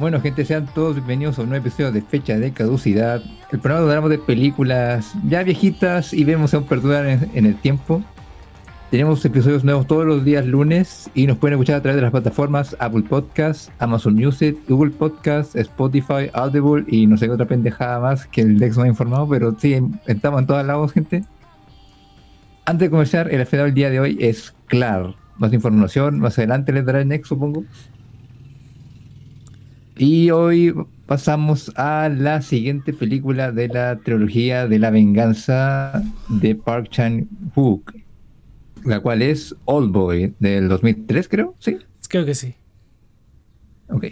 Bueno, gente, sean todos bienvenidos a un nuevo episodio de Fecha de Caducidad. El programa donde hablamos de películas ya viejitas y vemos aún perdurar en, en el tiempo. Tenemos episodios nuevos todos los días lunes y nos pueden escuchar a través de las plataformas Apple Podcasts, Amazon Music, Google Podcasts, Spotify, Audible y no sé qué otra pendejada más que el Dex no ha informado, pero sí, estamos en todos lados, gente. Antes de comenzar, el afiliado del día de hoy es Clar. Más información, más adelante les dará el Next, supongo. Y hoy pasamos a la siguiente película de la trilogía de la venganza de Park Chan-wook, la cual es Old Boy del 2003, creo, ¿sí? Creo que sí. Ok.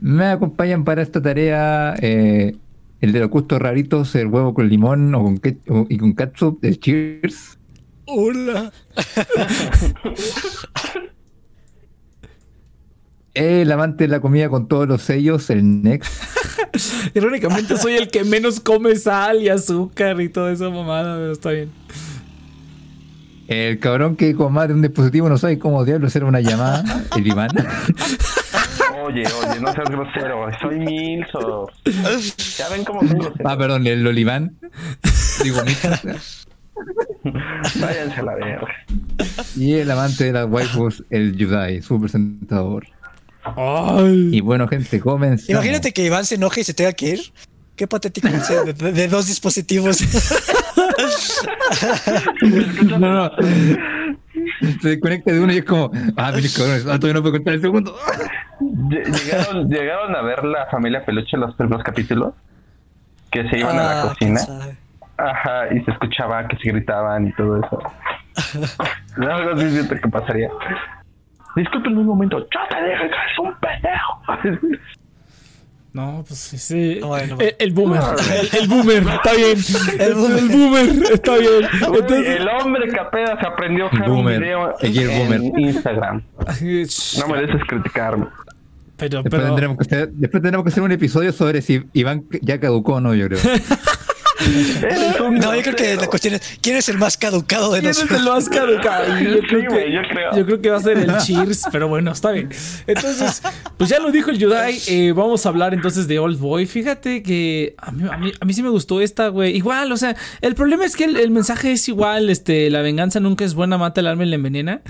Me acompañan para esta tarea eh, el de los gustos raritos, el huevo con limón o con ketchup, y con catsup de Cheers. Hola. El amante de la comida con todos los sellos, el Next. Irónicamente soy el que menos come sal y azúcar y toda esa mamada, pero está bien. El cabrón que con más de un dispositivo no sabe cómo diablos hacer una llamada, el Iván. Oye, oye, no seas grosero, soy Milso. Ya ven cómo soy grosero. Ah, perdón, el Oliván. Digo, mija. Váyanse a la verga. Y el amante de las waifus, el Yudai, su presentador. Ay. Y bueno, gente, comenzamos. Imagínate que Iván se enoje y se tenga que ir. Qué patético de, de- de dos dispositivos. No, no. Se desconecta de uno y es como, ah, mis cabrones, ah, todavía no puedo contar el segundo. Lle- ¿Llegaron, llegaron a ver la familia Peluche los primeros capítulos? Que se iban a la Ah, cocina. Ajá, y se escuchaba que se gritaban y todo eso. Algo así siento que pasaría. Disculpen un momento, yo te dije que es un pendejo. No, pues sí, sí. Bueno. el, el boomer. El, el boomer, está bien. El boomer. boomer, está bien. Entonces, el hombre que apenas aprendió a usar un video en boomer. Instagram. No mereces criticarme. pero, Después, pero, tendremos que hacer, después tendremos que hacer un episodio sobre si Iván ya caducó o no, yo creo. No, yo creo que la cuestión es: ¿quién es el más caducado de ¿Quién es nosotros? el más caducado? Yo Sí, creo, que, yo creo. yo creo que va a ser el Cheers, pero bueno, está bien. Entonces, pues ya lo dijo el Yudai. eh, vamos a hablar entonces de Old Boy. Fíjate que a mí, a mí, a mí sí me gustó esta, güey. Igual, o sea, el problema es que el, el mensaje es igual. Este, la venganza nunca es buena, mata el alma y la envenena.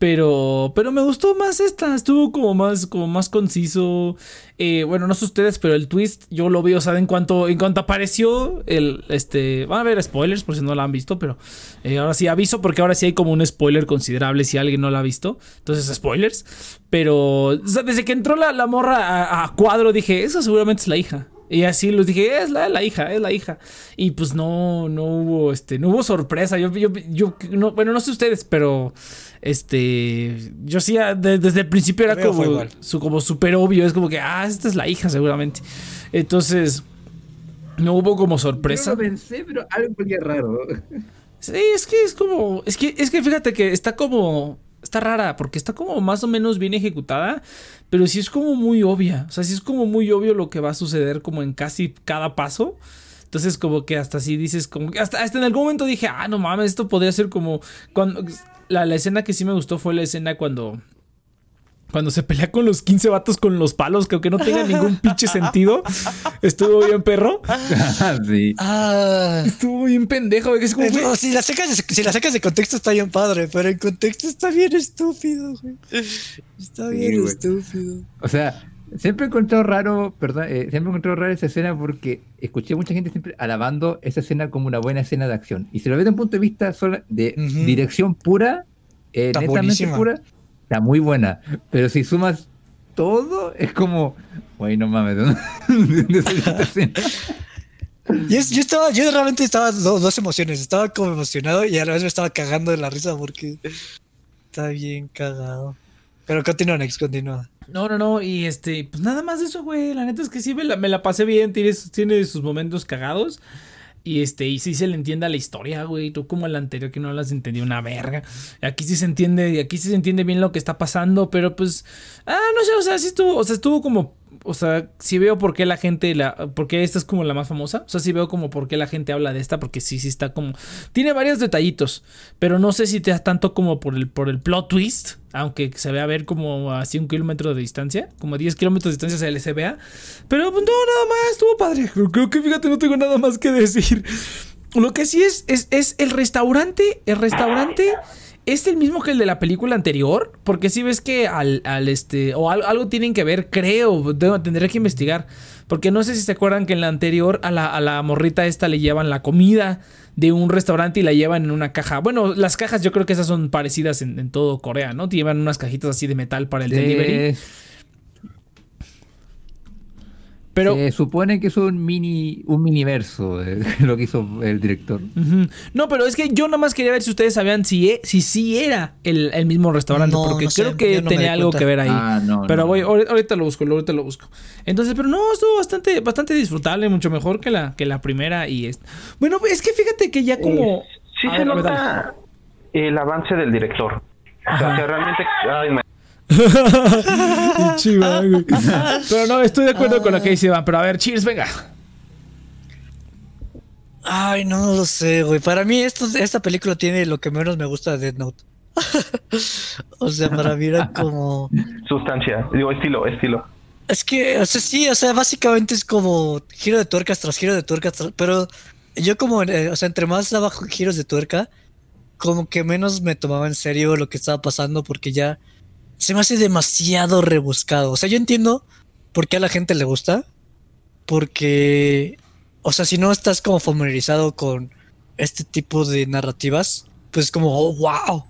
Pero, pero me gustó más esta, estuvo como más, como más conciso. Eh, bueno, no sé ustedes, pero el twist yo lo vi, o sea, en cuanto, en cuanto apareció el, este, van a ver spoilers por si no la han visto, pero eh, ahora sí aviso porque ahora sí hay como un spoiler considerable si alguien no la ha visto. Entonces, spoilers. Pero, o sea, desde que entró la, la morra a, a cuadro dije, eso seguramente es la hija. Y así los dije, es la, la hija, es la hija. Y pues no, no hubo, este, no hubo sorpresa. Yo, yo, yo, no, bueno, no sé ustedes, pero, este, yo sí, ah, de- desde el principio era como, igual. su, como súper obvio. Es como que, ah, esta es la hija seguramente. Entonces, no hubo como sorpresa. Yo lo pensé, pero algo muy raro. Sí, es que es como. Es que, es que fíjate que está como. Está rara, porque está como más o menos bien ejecutada, pero sí es como muy obvia. O sea, sí es como muy obvio lo que va a suceder como en casi cada paso. Entonces, como que hasta así dices, como que hasta, hasta en algún momento dije, ah, no mames, esto podría ser como. Cuando, la, la escena que sí me gustó fue la escena cuando. Cuando se pelea con los 15 vatos con los palos, que aunque no tenga ningún pinche sentido, estuvo bien perro. sí. Ah. Estuvo bien pendejo. Es como, güey, no, si, la sacas de, si la sacas de contexto está bien padre, pero en contexto está bien estúpido, güey. Está Sí, bien güey. estúpido. O sea, siempre he encontrado raro, perdón, eh, siempre he encontrado rara esa escena porque escuché mucha gente siempre alabando esa escena como una buena escena de acción. Y si lo ves desde un punto de vista solo de Ujú. dirección pura, eh, Está netamente buenísima. pura, está muy buena. Pero si sumas todo, es como, güey, no mames, ¿de dónde- dónde esta escena? Yo, yo estaba, yo realmente estaba do- dos emociones. Estaba como emocionado y a la vez me estaba cagando de la risa porque está bien cagado. Pero continúa, Nex, continúa. No, no, no, y este, pues nada más eso, güey. La neta es que sí me la, me la pasé bien, tiene, tiene sus momentos cagados. Y este, y sí se le entiende a la historia, güey. Tú como el anterior que no las entendí una verga. Aquí sí se entiende, aquí sí se entiende bien lo que está pasando, pero pues. Ah, no sé, o sea, sí estuvo, o sea, estuvo como. O sea, sí veo por qué la gente, la, por qué esta es como la más famosa. O sea, sí veo como por qué la gente habla de esta, porque sí, sí está como... Tiene varios detallitos, pero no sé si te da tanto como por el, por el plot twist, aunque se vea ver como así un kilómetro de distancia, como 10 kilómetros de distancia se, vea. Pero pues, no, nada más, estuvo padre. Creo que fíjate, no tengo nada más que decir. Lo que sí es, es, es el restaurante, el restaurante... ¿Es el mismo que el de la película anterior? Porque si ves que al, al este. O algo tienen que ver, creo. tendré que investigar. Porque no sé si se acuerdan que en la anterior a la, a la morrita esta le llevan la comida de un restaurante y la llevan en una caja. Bueno, las cajas yo creo que esas son parecidas en, todo Corea, ¿no? Te llevan unas cajitas así de metal para el delivery. Se supone que es un mini, un miniverso eh, lo que hizo el director. No, pero es que yo nada más quería ver si ustedes sabían si, e, si sí era el, mismo restaurante, porque creo que tenía algo que ver ahí. Ah, pero voy, ahorita lo busco, ahorita lo busco. Entonces, pero no, estuvo bastante, bastante disfrutable, mucho mejor que la, que la primera y esta. Bueno, es que fíjate que ya como. sí se nota el avance del director. O sea, que realmente. pero no, estoy de acuerdo con lo que dice Iván. Pero a ver, cheers, venga. Ay, no lo sé, güey. Para mí esto, esta película tiene lo que menos me gusta de Dead Note. o sea, para mí era como... Sustancia, digo, estilo, estilo. Es que, o sea, sí, o sea, básicamente es como giro de tuercas tras giro de tuercas, pero yo como, eh, o sea, entre más abajo giros de tuerca, como que menos me tomaba en serio lo que estaba pasando porque ya se me hace demasiado rebuscado. O sea, yo entiendo por qué a la gente le gusta. Porque, o sea, si no estás como familiarizado con este tipo de narrativas, pues es como, oh, wow.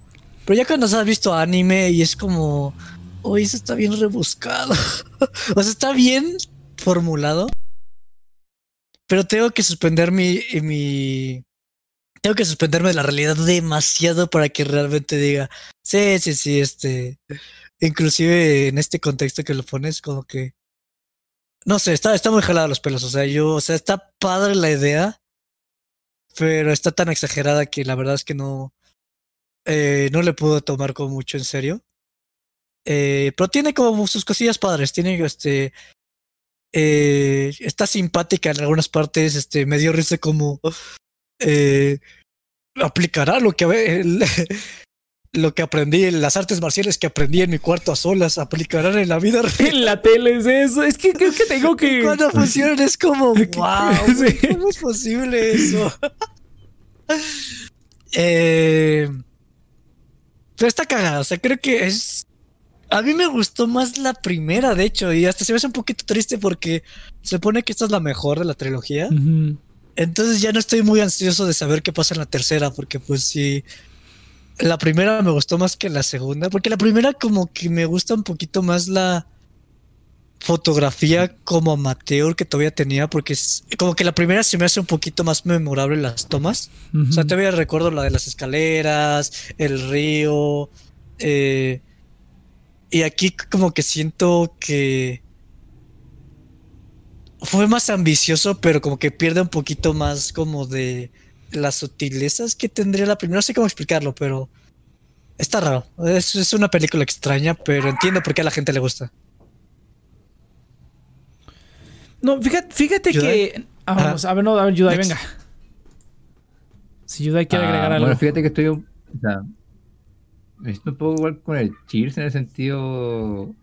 Pero ya cuando has visto anime y es como, oye, eso está bien rebuscado. o sea, está bien formulado. Pero tengo que suspender mi, mi, tengo que suspenderme de la realidad demasiado para que realmente diga, sí, sí, sí, este, inclusive en este contexto que lo pones, como que, no sé, está, está muy jalado los pelos, o sea, yo, o sea, está padre la idea, pero está tan exagerada que la verdad es que no, eh, no le puedo tomar como mucho en serio. Eh, pero tiene como sus cosillas padres, tiene este, eh, está simpática en algunas partes, este, me dio risa como aplicará lo que lo que aprendí en las artes marciales que aprendí en mi cuarto a solas aplicarán en la vida real. En la tele es eso. Es que creo que tengo que. Cuando funcionan es como, wow, ¿cómo es posible eso? eh, pero está cagada. O sea, creo que es. A mí me gustó más la primera, de hecho, y hasta se me hace un poquito triste porque se supone que esta es la mejor de la trilogía. Entonces ya no estoy muy ansioso de saber qué pasa en la tercera, porque pues sí, la primera me gustó más que la segunda, porque la primera como que me gusta un poquito más la fotografía como amateur que todavía tenía, porque es como que la primera se me hace un poquito más memorable las tomas. O sea, todavía recuerdo la de las escaleras, el río, eh, y aquí como que siento que fue más ambicioso, pero como que pierde un poquito más como de las sutilezas que tendría la primera. No sé cómo explicarlo, pero está raro. Es, es una película extraña, pero entiendo por qué a la gente le gusta. No, fíjate, fíjate que. Ah, vamos, a ver, no, a ver, Yudai, venga. Si Yudai quiere agregar ah, algo. Bueno, fíjate que estoy. O sea, un poco igual con el Cheers en el sentido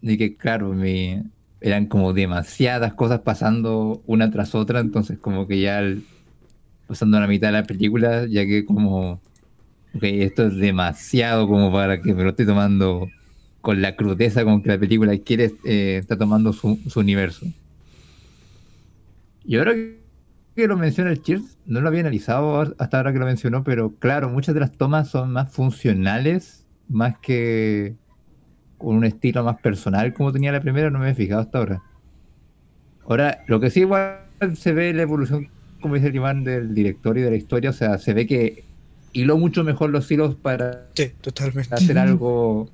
de que, claro, me eran como demasiadas cosas pasando una tras otra, entonces como que ya pasando la mitad de la película, ya que como, ok, esto es demasiado como para que me lo esté tomando con la crudeza con que la película quiere eh, está tomando su, universo. Y ahora que lo menciona el Cheers, no lo había analizado hasta ahora que lo mencionó, pero claro, muchas de las tomas son más funcionales, más que con un estilo más personal como tenía la primera, no me he fijado hasta ahora. Ahora, lo que sí igual se ve la evolución, como dice el Iván, del director y de la historia, o sea, se ve que hiló mucho mejor los hilos para, hacer algo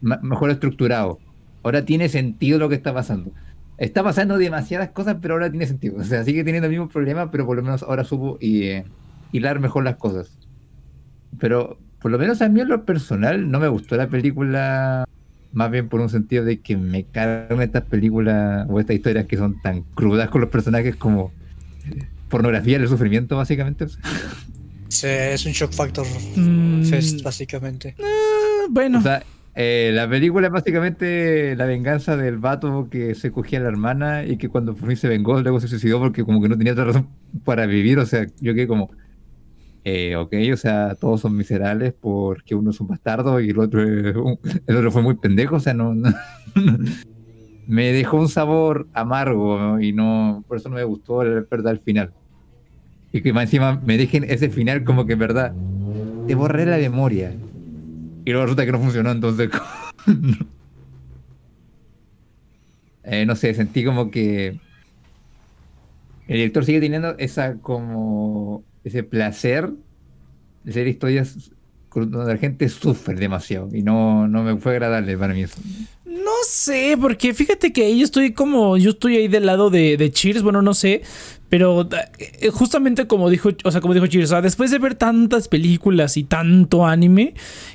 mejor estructurado. Ahora tiene sentido lo que está pasando. Está pasando demasiadas cosas, pero ahora tiene sentido. O sea, sigue teniendo el mismo problema, pero por lo menos ahora supo y, eh, hilar mejor las cosas. Pero por lo menos a mí en lo personal no me gustó la película más bien por un sentido de que me cargan estas películas o estas historias que son tan crudas con los personajes como pornografía del sufrimiento, básicamente. Sí, es un shock factor Mm. fest, básicamente. Ah, bueno. O sea, eh, la película es básicamente la venganza del vato que se cogía a la hermana y que cuando por fin se vengó, luego se suicidó porque como que no tenía otra razón para vivir. O sea, yo quedé como, eh, ok, o sea, todos son miserables porque uno es un bastardo y el otro, es un- el otro fue muy pendejo. O sea, no, no- me dejó un sabor amargo y no, por eso no me gustó el final. Y que más encima me dejen ese final como que en verdad te borré la memoria. Y luego resulta que no funcionó, entonces. Eh, no sé, sentí como que. El director sigue teniendo esa como. ese placer de hacer historias donde la gente sufre demasiado. Y no, no me fue agradable para mí eso. No sé, porque fíjate que yo estoy como, yo estoy ahí del lado de, de Cheers, bueno, no sé, pero eh, justamente como dijo, o sea, como dijo Cheers, o sea, después de ver tantas películas y tanto anime,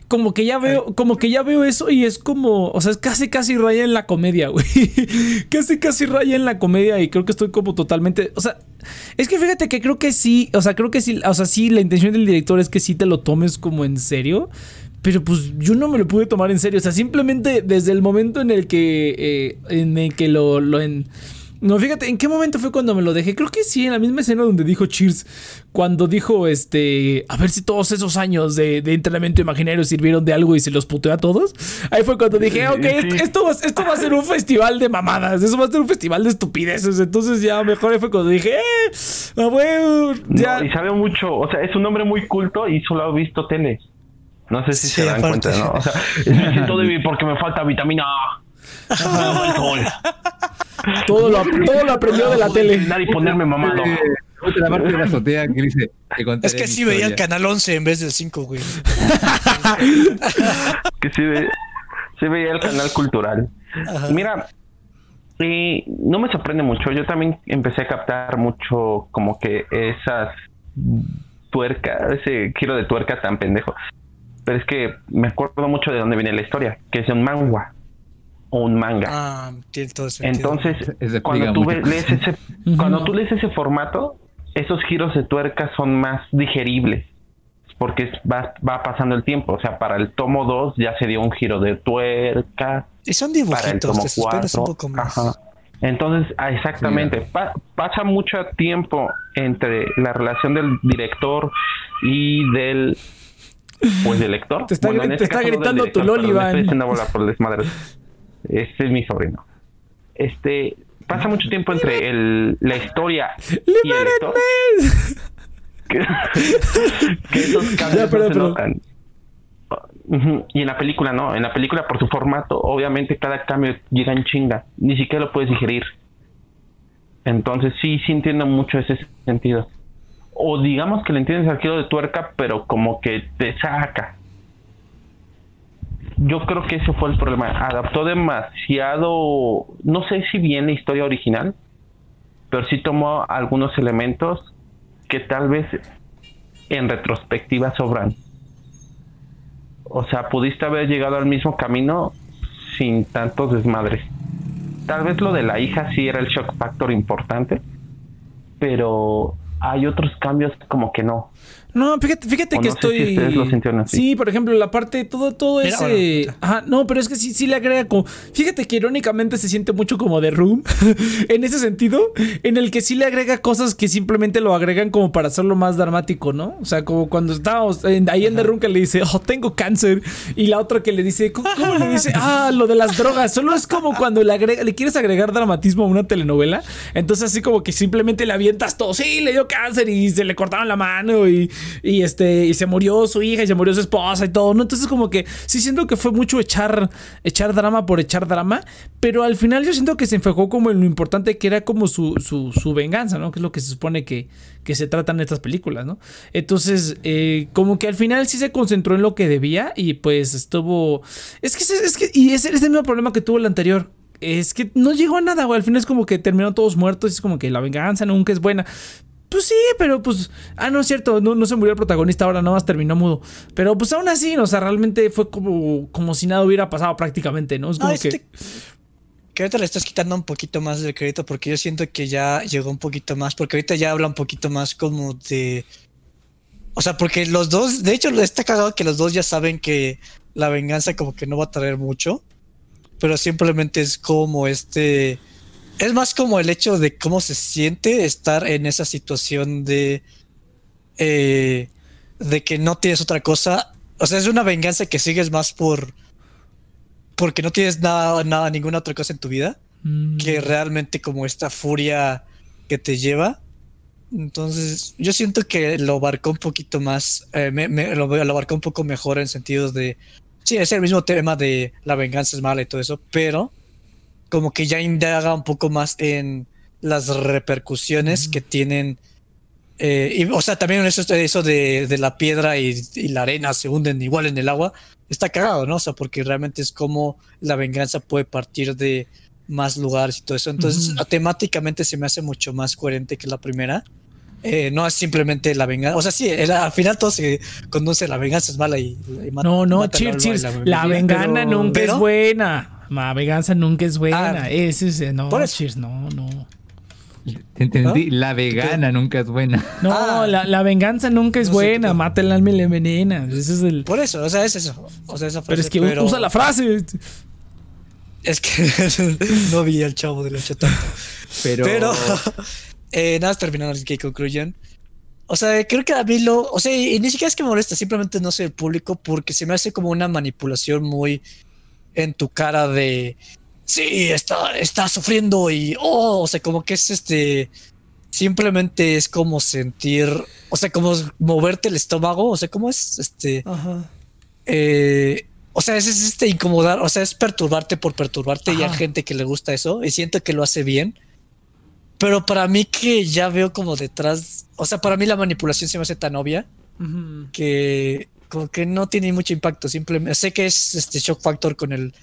como que ya veo, como que ya veo eso y es como, o sea, es casi casi raya en la comedia, güey. casi casi raya en la comedia y creo que estoy como totalmente, o sea, es que fíjate que creo que sí, o sea, creo que sí, o sea, sí, la intención del director es que sí te lo tomes como en serio. Pero pues yo no me lo pude tomar en serio. O sea, simplemente desde el momento en el que. eh, en el que lo. lo en... No, fíjate, ¿en qué momento fue cuando me lo dejé? Creo que sí, en la misma escena donde dijo Cheers. Cuando dijo, este. A ver si todos esos años de, de entrenamiento imaginario sirvieron de algo y se los puteó a todos. Ahí fue cuando dije, ok, esto, esto, va, esto va a ser un festival de mamadas. Eso va a ser un festival de estupideces. Entonces ya mejor ahí fue cuando dije, eh. Bueno, ya. No, y sabe mucho, o sea, es un hombre muy culto y solo ha visto tele. No sé si Sí, se dan aparte. cuenta, ¿no? O sea, me siento débil porque me falta vitamina A. alcohol. Todo lo, todo lo aprendió de la tele. Y ponerme mamado. La parte de la azotea que dice. "Te contaré Es que sí veía el historia". canal 11 en vez del 5, güey. Que sí, ve, sí veía el canal cultural. Ajá. Mira, eh, no me sorprende mucho. Yo también empecé a captar mucho como que esas tuercas, ese giro de tuerca tan pendejo. Pero es que me acuerdo mucho de dónde viene la historia, que es de un manga o un manga. Ah, tiene todo sentido. Entonces, cuando tú lees ese, cuando tú lees ese formato, esos giros de tuerca son más digeribles, porque es- va, va pasando el tiempo. O sea, para el tomo 2 ya se dio un giro de tuerca, y son para el dibujitos, tomo te suspendes un 4. poco más. Ajá. Entonces, ah, exactamente, pa- pasa mucho tiempo entre la relación del director y del pues del lector. Te está te este está gritando tu Loli, Iván. Estoy bola por desmadre. Este es mi sobrino. Este pasa mucho tiempo entre el, la historia y el lector. Que, que esos cambios Ya, no se Y en la película no, en la película por su formato, obviamente cada cambio llega en chinga, ni siquiera lo puedes digerir. Entonces sí, sí entiendo mucho ese sentido. O digamos que le entiendes al giro de tuerca, pero como que te saca. Yo creo que ese fue el problema. Adaptó demasiado, no sé si bien la historia original, pero sí tomó algunos elementos que tal vez en retrospectiva sobran. O sea, pudiste haber llegado al mismo camino sin tantos desmadres. Tal vez lo de la hija sí era el shock factor importante, pero hay otros cambios como que no. No, fíjate, fíjate O que no sé si estoy. ustedes lo sintieron así. Sí, por ejemplo, la parte, todo, todo Mira, ese. bueno, Ajá, no, pero es que sí, sí le agrega como. Fíjate que irónicamente se siente mucho como de Room. en ese sentido, en el que sí le agrega cosas que simplemente lo agregan como para hacerlo más dramático, ¿no? O sea, como cuando estábamos en- ahí en The Room que le dice, oh, tengo cáncer. Y la otra que le dice, ¿cómo, cómo le dice? Ah, lo de las drogas. Solo es como cuando le, agrega, le quieres agregar dramatismo a una telenovela. Entonces, así como que simplemente le avientas todo. Sí, le dio cáncer y se le cortaron la mano y, y este y se murió su hija y se murió su esposa y todo, ¿no? Entonces, como que sí siento que fue mucho echar, echar drama por echar drama, pero al final yo siento que se enfocó como en lo importante que era como su, su, su venganza, ¿no? Que es lo que se supone que, que se tratan estas películas, ¿no? Entonces, eh, como que al final sí se concentró en lo que debía y pues estuvo. Es que, es que, y ese es el mismo problema que tuvo el anterior. Es que no llegó a nada, güey. Al final es como que terminaron todos muertos. Es como que la venganza nunca es buena. Pues sí, pero pues. Ah, no es cierto, no, no se murió el protagonista ahora, nada más terminó mudo. Pero pues aún así, o sea, realmente fue como, como si nada hubiera pasado prácticamente, ¿no? Es como que. este- que ahorita le estás quitando un poquito más del crédito porque yo siento que ya llegó un poquito más, porque ahorita ya habla un poquito más como de... O sea, porque los dos, de hecho, está cagado que los dos ya saben que la venganza como que no va a traer mucho, pero simplemente es como este... Es más como el hecho de cómo se siente estar en esa situación de... eh, de que no tienes otra cosa. O sea, es una venganza que sigues más por porque no tienes nada, nada, ninguna otra cosa en tu vida mm, que realmente como esta furia que te lleva. Entonces, yo siento que lo abarcó un poquito más, eh, me- me- lo, lo abarcó un poco mejor en sentido de, sí, es el mismo tema de la venganza es mala y todo eso, pero como que ya indaga un poco más en las repercusiones que tienen. eh, y, o sea, también eso, eso de, de la piedra y, y la arena se hunden igual en el agua, está cagado, ¿no? O sea, porque realmente es como la venganza puede partir de más lugares y todo eso. Entonces, temáticamente se me hace mucho más coherente que la primera. Eh, no es simplemente la venganza. O sea, sí, el- al final todo se conduce la venganza es mala y, y mata- No, no, mata cheers. La pero- venganza nunca pero- es buena. La venganza nunca es buena. Ah, Ese es. No, por eso. cheers, no, no. Te entendí, ¿Ah? la vegana nunca es buena. No, Ah. la, la venganza nunca es No buena. el alma y le envenena. Ese es el. Por eso, o sea, es eso. O sea, esa Pero es que usa la frase. Es que no vi al chavo del 8 tanto. Pero, Pero, eh, nada, más terminando que concluyan. O sea, creo que a mí lo. O sea, y ni siquiera es que me molesta, simplemente no soy el público porque se me hace como una manipulación muy en tu cara de. Sí, está, está sufriendo y. Oh, o sea, como que es este. Simplemente es como sentir. O sea, como moverte el estómago. O sea, ¿cómo es? Este. Ajá. eh, o sea, es, es este incomodar, o sea, es perturbarte por perturbarte y hay gente que le gusta eso y siento que lo hace bien. Pero para mí que ya veo como detrás, o sea, para mí la manipulación se me hace tan obvia que como que no tiene mucho impacto. Simplemente sé que es este shock factor con el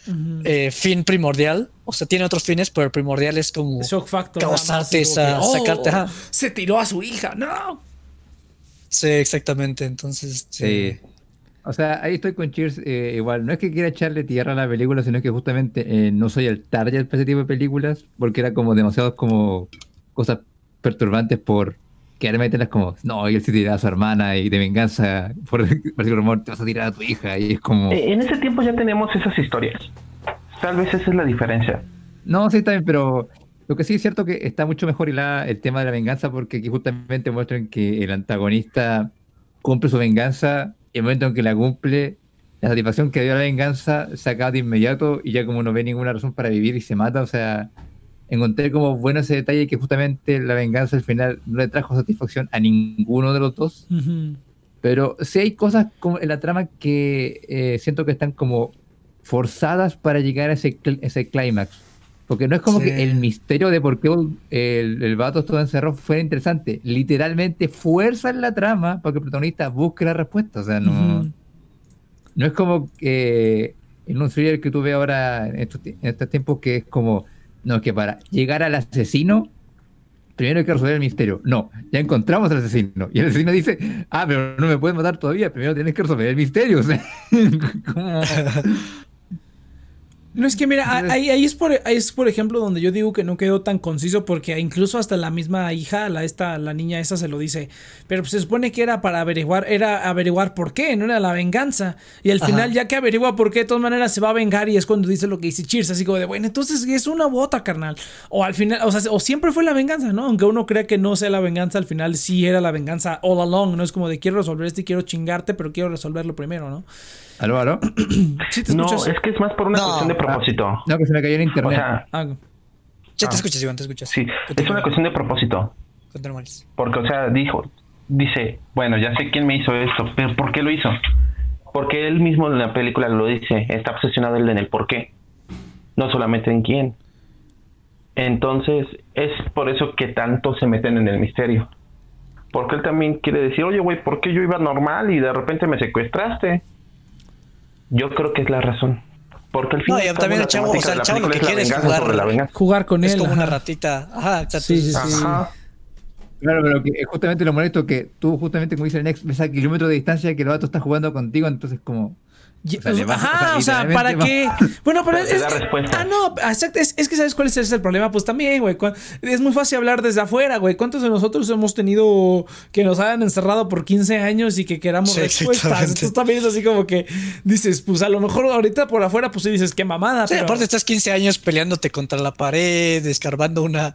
eh, fin primordial, o sea, tiene otros fines, pero el primordial es como Shock factor. causarte esa, que, oh, sacarte, ajá. Se tiró a su hija. No. Sí, exactamente. Entonces, Sí. O sea, ahí estoy con Cheers. eh, igual, no es que quiera echarle tierra a la película, sino que justamente eh, no soy el target para ese tipo de películas, porque era como demasiado como cosas perturbantes por quedarme meterlas como, no, y él se tiraba a su hermana y de venganza, por por el rumor, te vas a tirar a tu hija, y es como, Eh, En ese tiempo ya tenemos esas historias. Tal vez esa es la diferencia. no, sí, está bien, pero lo que sí es cierto que está mucho mejor hilada el tema de la venganza, porque aquí justamente muestran que el antagonista cumple su venganza y el momento en que la cumple, la satisfacción que dio la venganza se acaba de inmediato y ya como no ve ninguna razón para vivir y se mata, o sea, encontré como bueno ese detalle que justamente la venganza al final no le trajo satisfacción a ninguno de los dos, Ujú. pero sí hay cosas como en la trama que eh, siento que están como forzadas para llegar a ese, cl- ese clímax. Porque no es como Sí. que el misterio de por qué el, el vato estuvo encerrado fuera interesante. Literalmente fuerzan la trama para que el protagonista busque la respuesta. O sea, no, Ujú. no es como que en un thriller que tú ves ahora en estos, en estos tiempos que es como, no, es que para llegar al asesino, primero hay que resolver el misterio. No, ya encontramos al asesino. Y el asesino dice, ah, pero no me puedes matar todavía, primero tienes que resolver el misterio. O sea, No es que mira, ahí, ahí es por ahí es por ejemplo donde yo digo que no quedó tan conciso porque incluso hasta la misma hija, la esta la niña esa se lo dice, pero pues se supone que era para averiguar, era averiguar por qué, no era la venganza. Y al Ajá. final ya que averigua por qué, de todas maneras se va a vengar y es cuando dice lo que dice Cheers, así como de, bueno, entonces es una bota, carnal. O al final, o sea, o siempre fue la venganza, ¿no? Aunque uno crea que no sea la venganza, al final sí era la venganza all along, no es como de quiero resolver esto y quiero chingarte, pero quiero resolverlo primero, ¿no? ¿Aló, aló? Sí te No, es que es más por una No. cuestión de propósito. No, que se me cayó O internet. sea, Ah, ya te Ah. escuchas, Iván, te escuchas. sí, es una cuestión de propósito. Continúa. Porque, o sea, dijo, dice, bueno, ya sé quién me hizo esto, pero ¿por qué lo hizo? Porque él mismo en la película lo dice, está obsesionado él en el por qué, no solamente en quién. Entonces, es por eso que tanto se meten en el misterio. Porque él también quiere decir, oye, güey, ¿por qué yo iba normal y de repente me secuestraste? Yo creo que es la razón. Porque al No, final y también el chavo, o sea, el chavo lo que quiere es jugar. jugar con él. Es como ajá. una ratita. Ajá, exacto. Sí, sí, sí. Ajá. Claro, pero que justamente lo molesto que tú, justamente como dice el Next, ves a kilómetros de distancia que el vato está jugando contigo, entonces como. O sea, Ajá, o sea, ¿para qué? Bueno, pero, es, Ah, no, exacto, es, es, que ¿sabes cuál es el problema? Pues también, güey, es muy fácil hablar desde afuera, güey. ¿Cuántos de nosotros hemos tenido que nos hayan encerrado por 15 años y que queramos respuestas? Entonces también es así como que dices, pues a lo mejor ahorita por afuera, pues sí dices, qué mamada. Sí, aparte estás 15 años peleándote contra la pared, escarbando una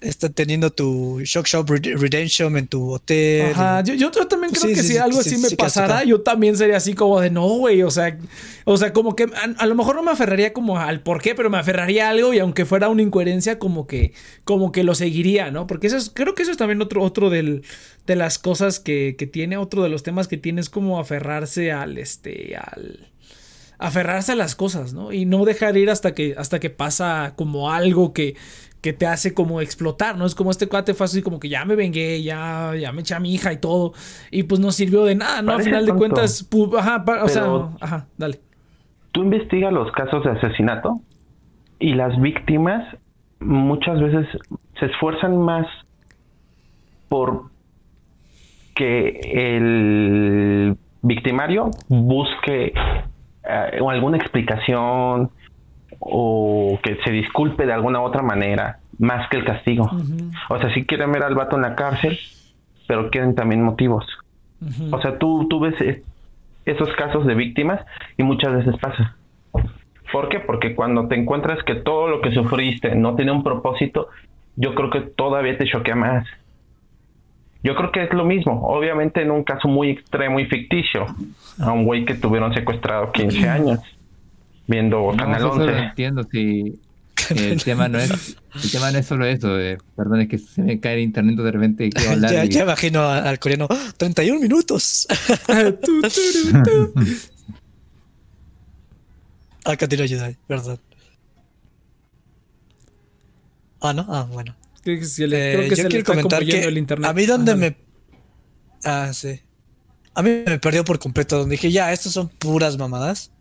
está teniendo tu Shock Shop Redemption en tu hotel. Ajá, yo, yo también creo que si algo así me pasara, yo también sería así como de no, güey. O sea, o sea, como que a, lo mejor no me aferraría como al por qué, pero me aferraría a algo y aunque fuera una incoherencia, como que, como que lo seguiría, ¿no? Porque eso es, creo que eso es también otro, otro del, de las cosas que, que tiene, otro de los temas que tiene es como aferrarse al, este, al aferrarse a las cosas, ¿no? Y no dejar ir hasta que, hasta que pasa como algo que, que te hace como explotar, ¿no? Es como este cuate fue así como que ya me vengué, ya, ya me eché a mi hija y todo, y pues no sirvió de nada, ¿no? Al final de cuentas, ajá, o sea, ajá, dale. Tú investigas los casos de asesinato y las víctimas muchas veces se esfuerzan más por que el victimario busque eh, alguna explicación, o que se disculpe de alguna otra manera, más que el castigo. O sea, si quieren ver al vato en la cárcel, pero quieren también motivos. O sea, tú, tú ves esos casos de víctimas y muchas veces pasa. ¿Por qué? Porque cuando te encuentras que todo lo que sufriste no tiene un propósito, yo creo que todavía te choquea más. Yo creo que es lo mismo. Obviamente en un caso muy extremo y ficticio, a un güey que tuvieron secuestrado 15 años viendo Canal 11. entiendo si el tema no es el tema no es solo eso, eh, perdón, es que se me cae el internet de repente y quiero hablar. ya, ya imagino al coreano, 31 minutos. Acá te lo ayuda, verdad. Ah, ¿no? Ah, bueno. Creo que, eh, yo quiero comentar que el internet. a mí donde me... Ah, sí. A mí me perdió por completo, donde dije, ya, estas son puras mamadas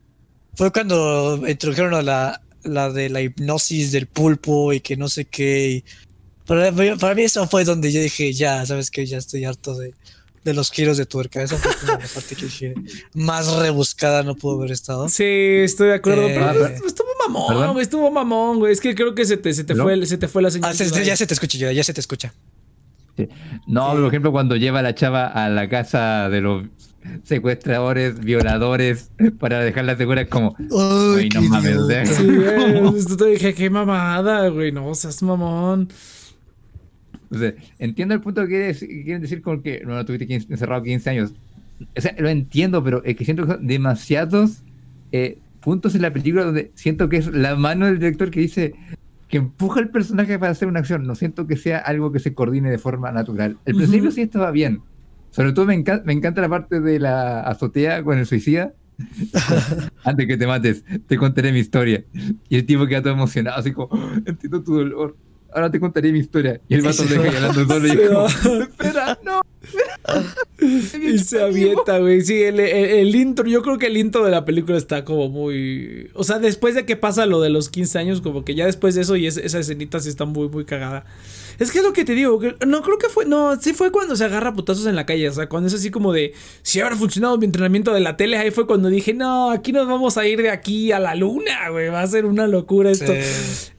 fue cuando introdujeron a la, la de la hipnosis del pulpo y que no sé qué. para, mí eso fue donde yo dije, ya, sabes que ya estoy harto de, de los giros de tuerca. Esa fue la parte que dije, más rebuscada no pudo haber estado. Sí, estoy de acuerdo. pero, eh, estuvo mamón, güey, estuvo mamón, güey. Es que creo que se te, se te, fue, se te fue la señal. Ah, ya se te escucha, ya, ya se te escucha. No, por ejemplo, cuando lleva a la chava a la casa de los secuestradores, violadores, para dejarla segura es como, Ay, no mames, Sí, güey, te dije, qué mamada, güey, no seas mamón. O sea, entiendo el punto que quieren decir con que no, no tuviste encerrado 15 años. O sea, lo entiendo, pero es que siento que son demasiados eh, puntos en la película donde siento que es la mano del director que dice que empuja al personaje para hacer una acción. No siento que sea algo que se coordine de forma natural. El principio sí estaba bien sobre todo me, me encanta la parte de la azotea con el suicida. Antes que te mates, te contaré mi historia. Y el tipo queda todo emocionado, así como, oh, entiendo tu dolor. Ahora te contaré mi historia. Y el vato le deja llorando solo y como, espera, no. y se avienta, güey. Sí, el, el, intro, yo creo que el intro de la película está como muy. O sea, después de que pasa lo de los 15 años, como que ya después de eso y esa escenita sí está muy, muy cagada. Es que es lo que te digo. No creo que fue. No, sí fue cuando se agarra putazos en la calle. O sea, cuando es así como de. Si habrá funcionado mi entrenamiento de la tele. Ahí fue cuando dije, no, aquí nos vamos a ir de aquí a la luna, güey. Va a ser una locura esto.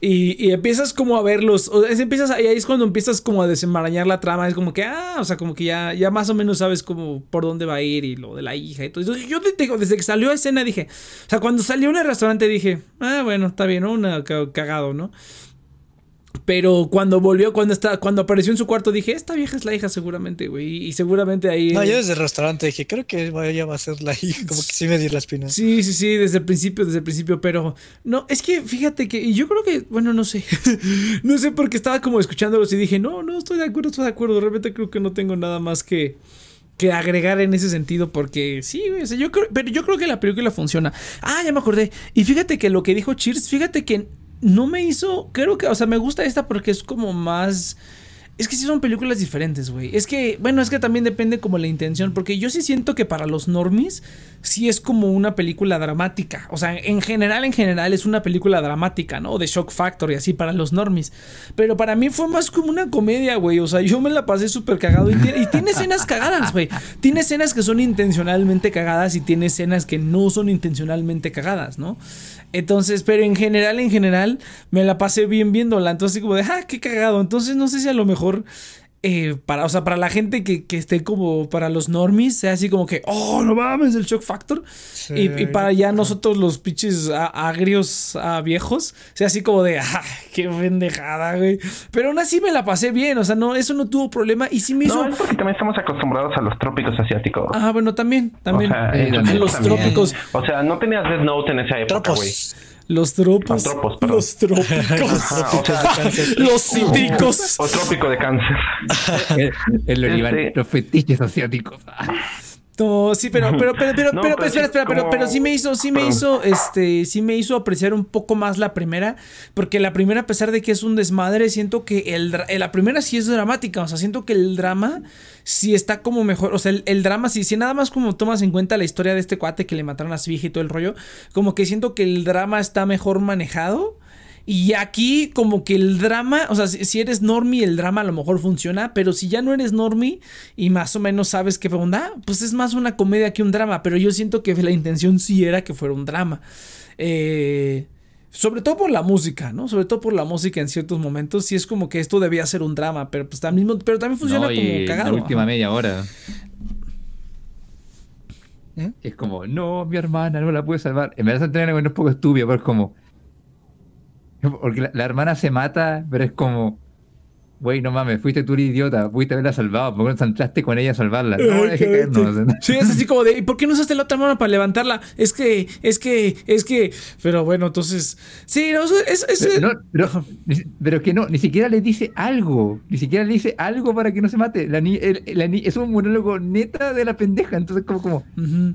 Y, empiezas como a verlos. O es, empiezas, y ahí es cuando empiezas como a desenmarañar la trama. Es como que, ah, o sea, como que ya, ya más o menos sabes como por dónde va a ir y lo de la hija y todo. Entonces, yo te digo, desde que salió a escena dije. O sea, cuando salió en el restaurante dije, ah, bueno, está bien, ¿no? Una cagado, ¿no? Pero cuando volvió, cuando está, cuando apareció en su cuarto, dije, esta vieja es la hija seguramente, güey. Y seguramente ahí. No, yo desde el restaurante dije, creo que ella va a ser la hija. Como que sí me di la espina. Sí, sí, sí, desde el principio, desde el principio. Pero no, es que fíjate que. Y yo creo que, bueno, no sé. no sé porque estaba como escuchándolos y dije, no, no, estoy de acuerdo, estoy de acuerdo. Realmente creo que no tengo nada más que que agregar en ese sentido porque sí, o sea, yo creo, pero yo creo que la película funciona. Ah, ya me acordé. Y fíjate que lo que dijo Cheers, fíjate que no me hizo, creo que, o sea, me gusta esta porque es como más... Es que sí son películas diferentes, güey. Es que, bueno, es que también depende como la intención, porque yo sí siento que para los normies sí es como una película dramática. O sea, en general, en general es una película dramática, ¿no? De shock factor y así para los normies. Pero para mí fue más como una comedia, güey. O sea, yo me la pasé súper cagado y tiene, y tiene escenas cagadas, güey. Tiene escenas que son intencionalmente cagadas y tiene escenas que no son intencionalmente cagadas, ¿no? Entonces, pero en general, en general, me la pasé bien viéndola. Entonces, como de, ah, qué cagado. Entonces, no sé si a lo mejor eh, para, o sea, para la gente que, que, esté como para los normies, sea así como que, oh, no mames, el shock factor. Y, y, para ya nosotros los pinches agrios a viejos, sea así como de, ah, qué pendejada, güey. Pero aún así me la pasé bien, o sea, no, eso no tuvo problema y sí me hizo. No, es porque también estamos acostumbrados a los trópicos asiáticos. Ah, bueno, también, también. O sea, eh, los también. trópicos. O sea, no tenías Death Note en esa época, güey. Los tropos. Los trópicos. Ajá, o sea, los cítricos. O trópico de cáncer. El, el Olivar, Este- los fetiches asiáticos. No, sí, pero, pero, pero, pero, No, pero, pero espera, espera, pero, como- pero sí me hizo, sí me Perdón. hizo, este, sí me hizo apreciar un poco más la primera, porque la primera, a pesar de que es un desmadre, siento que el, eh, la primera sí es dramática, o sea, siento que el drama sí está como mejor, o sea, el, el drama, sí, si nada más como tomas en cuenta la historia de este cuate que le mataron a su hija y todo el rollo, como que siento que el drama está mejor manejado. Y aquí como que el drama, o sea, si, si eres normie el drama a lo mejor funciona, pero si ya no eres normie y más o menos sabes qué onda, pues es más una comedia que un drama, pero yo siento que la intención sí era que fuera un drama. Eh, sobre todo por la música, ¿no? Sobre todo por la música en ciertos momentos, sí es como que esto debía ser un drama, pero pues también, pero también funciona No, como cagado. la última media hora. ¿Eh? Es como, no, mi hermana no la puede salvar. En verdad, Santana es un poco estúpido, pero es como. Porque la, la hermana se mata, pero es como. Güey, no mames, fuiste tú el idiota, pudiste haberla salvado, ¿por qué no te entraste con ella a salvarla? No, Ay, deje cállate. caernos. Sí, es así como de, ¿y por qué no usaste la otra mano para levantarla? Es que, es que, es que, pero bueno, entonces, sí, no, es, Pero, no, pero, ni- pero que no, ni siquiera le dice algo, ni siquiera le dice algo para que no se mate. La ni- el- la ni- es un monólogo neta de la pendeja, entonces como, como,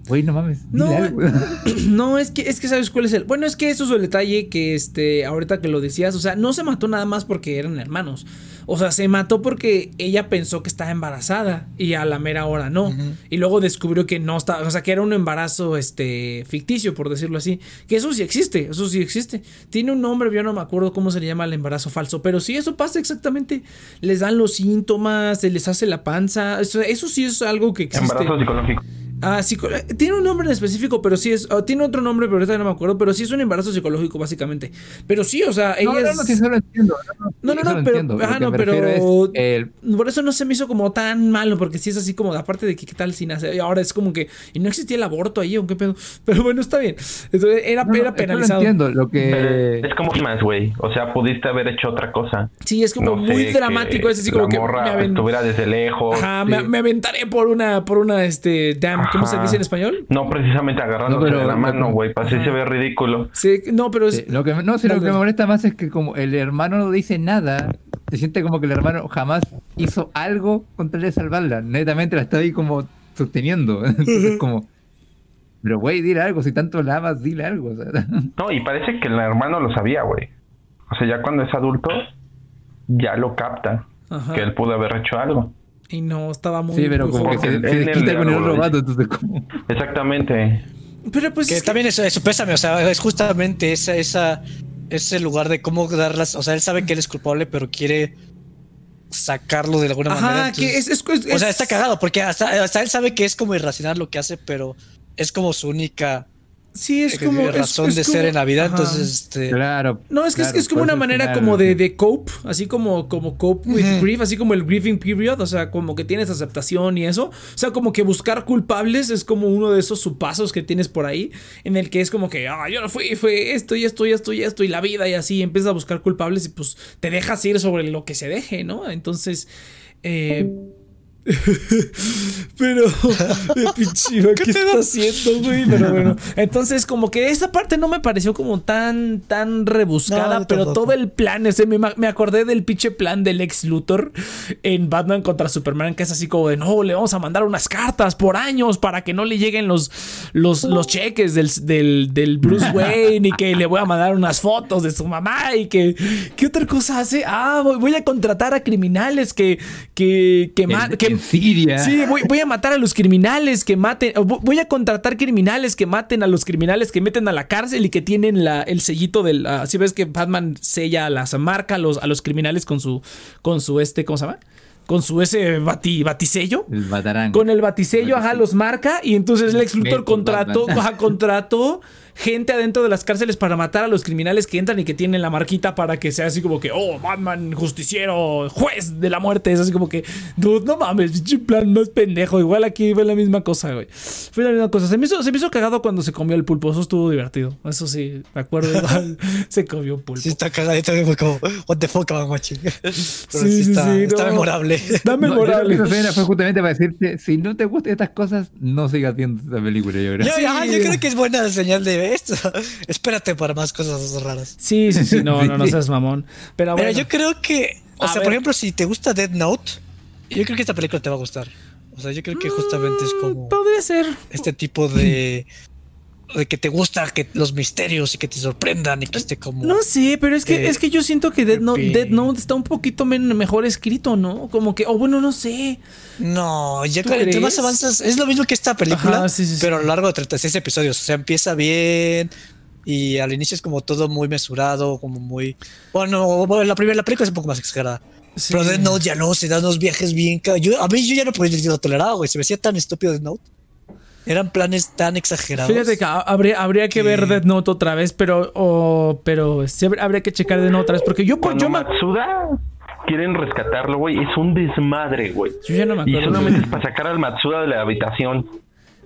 güey, no mames, No, algo. No, es que, es que sabes cuál es el. Bueno, es que eso es el detalle que este, ahorita que lo decías, o sea, no se mató nada más porque eran hermanos. O sea, se mató porque ella pensó que estaba embarazada y a la mera hora no. Y luego descubrió que no estaba, o sea, que era un embarazo este ficticio, por decirlo así. Que eso sí existe, eso sí existe. Tiene un nombre, yo no me acuerdo cómo se le llama el embarazo falso, pero sí, eso pasa exactamente. Les dan los síntomas, se les hace la panza. Eso, eso sí es algo que existe. Embarazo psicológico. Ah, psico- tiene un nombre en específico, pero sí es. oh, tiene otro nombre, pero ahorita no me acuerdo. Pero sí es un embarazo psicológico, básicamente. Pero sí, o sea, ella No, no, es- no, sí, eso lo entiendo. No, no, no, pero- entiendo, ajá, no, pero- el- Por eso no se me hizo como tan malo, porque sí es así como, aparte de que qué tal si nace. y Ahora es como que. Y no existía el aborto ahí, o qué pedo. Pero bueno, está bien. Entonces, era, no, no, era eso lo penalizado. entiendo, lo que... Pero es como más, güey. O sea, pudiste haber hecho otra cosa. Sí, es como No muy sé, dramático. Es así como la que. morra me aven- estuviera desde lejos. Ajá, me, sí. me aventaré por una, por una, este, damn, ¿cómo se dice en español? No precisamente agarrándose No, pero- de la mano, güey. Para así se ve ridículo. Sí, no, pero es. Sí, lo que, no, sí, lo que me molesta más es que como el hermano no dice nada, se siente como que el hermano jamás hizo algo con tal de salvarla. Netamente la está ahí como sosteniendo. Entonces como, pero güey, dile algo, si tanto la amas, dile algo. o sea. No, y parece que el hermano lo sabía, güey. O sea, ya cuando es adulto, ya lo capta. Ajá. Que él pudo haber hecho algo. Y no, estaba muy. Sí, pero muy como que se, se desquita con el otro vato, entonces como... Exactamente. Pero pues. Que es también es, es su pésame, o sea, es justamente esa, esa, ese lugar de cómo darlas, o sea, él sabe que él es culpable, pero quiere sacarlo de alguna Ajá, manera. que es, entonces- es- o sea, es- está cagado, porque hasta, hasta él sabe que es como irracional lo que hace, pero es como su única Sí, es como. es- razón es de como- ser en la vida, ajá. entonces, este... Claro. No, es que es- claro, es, como por una manera final- como de, de cope, así como, como cope with grief, así como el grieving period, o sea, como que tienes aceptación y eso. O sea, como que buscar culpables es como uno de esos supazos que tienes por ahí, en el que es como que, ah, yo no fui, fue esto y esto y esto y esto y la vida y así, empiezas a buscar culpables y pues te dejas ir sobre lo que se deje, ¿no? Entonces, eh, Pero, eh, pinche Iván, ¿qué, está haciendo, güey? Pero bueno, entonces como que esa parte no me pareció como tan, tan rebuscada, No, pero todo el plan, ese, me, me acordé del pinche plan del ex Luthor en Batman contra Superman, que es así como de, no, le vamos a mandar unas cartas por años para que no le lleguen los, los, los cheques del, del, del Bruce Wayne y que le voy a mandar unas fotos de su mamá y que, ¿qué otra cosa hace? Ah, voy, voy a contratar a criminales que, que, que en Siria. Sí, voy, voy a matar a los criminales que maten. Voy a contratar criminales que maten a los criminales que meten a la cárcel y que tienen la, el sellito del. Así ves que Batman sella las marca a los, a los criminales con su. Con su este. ¿Cómo se llama? Con su ese bati, batisello. El Batarán. Con el batisello, ajá, los marca. Y entonces Lex Luthor contrató, contrató gente adentro de las cárceles para matar a los criminales que entran y que tienen la marquita para que sea así como que, oh, Batman, justiciero, juez de la muerte. Es así como que, dude, no mames, pinche plan más pendejo. Igual aquí fue la misma cosa, güey. Fue la misma cosa. Se me hizo, se me hizo cagado cuando se comió el pulpo. Eso estuvo divertido. Eso sí, me acuerdo igual. se comió pulpo. Sí, está también fue como, what the fuck, I'm watching. Pero sí, sí, está, sí, está no. memorable. Está No, memorable. esa escena fue justamente para decirte, si no te gustan estas cosas, no sigas viendo esta película, yo creo. Yo, Sí. ajá, yo creo que es buena señal de esto. Espérate para más cosas raras. Sí, sí, sí, no, no, no seas mamón. Pero Mira, bueno. yo creo que, o A sea, ver. por ejemplo, si te gusta Dead Note, yo creo que esta película te va a gustar. O sea, yo creo que justamente es como Podría ser. este tipo de de que te gusta que los misterios y que te sorprendan y que esté como No sé, pero es que, Eh, es que yo siento que Dead Note, Dead Note está un poquito men- mejor escrito, ¿no? Como que, o bueno, no sé. No, ya ¿Tú que entre más avanzas, es lo mismo que esta película, Ajá, sí, sí, sí. pero a lo largo de 36 episodios. O sea, empieza bien y al inicio es como todo muy mesurado, como muy. Bueno, la primera la película es un poco más exagerada. Sí. Pero Dead Note ya no, se dan unos viajes bien. Yo, a mí yo ya no podía lo toleraba, güey. Se me hacía tan estúpido Dead Note. Eran planes tan exagerados. Fíjate que ha- habría, habría que Que- ver Dead Note otra vez, pero, o- pero sí habr- habría que checar Dead Note otra vez, porque yo, pues, Cuando yo, me- Matsuda quieren rescatarlo, güey, es un desmadre, güey. yo ya no me Y acuerdo. solamente es para sacar al Matsuda de la habitación.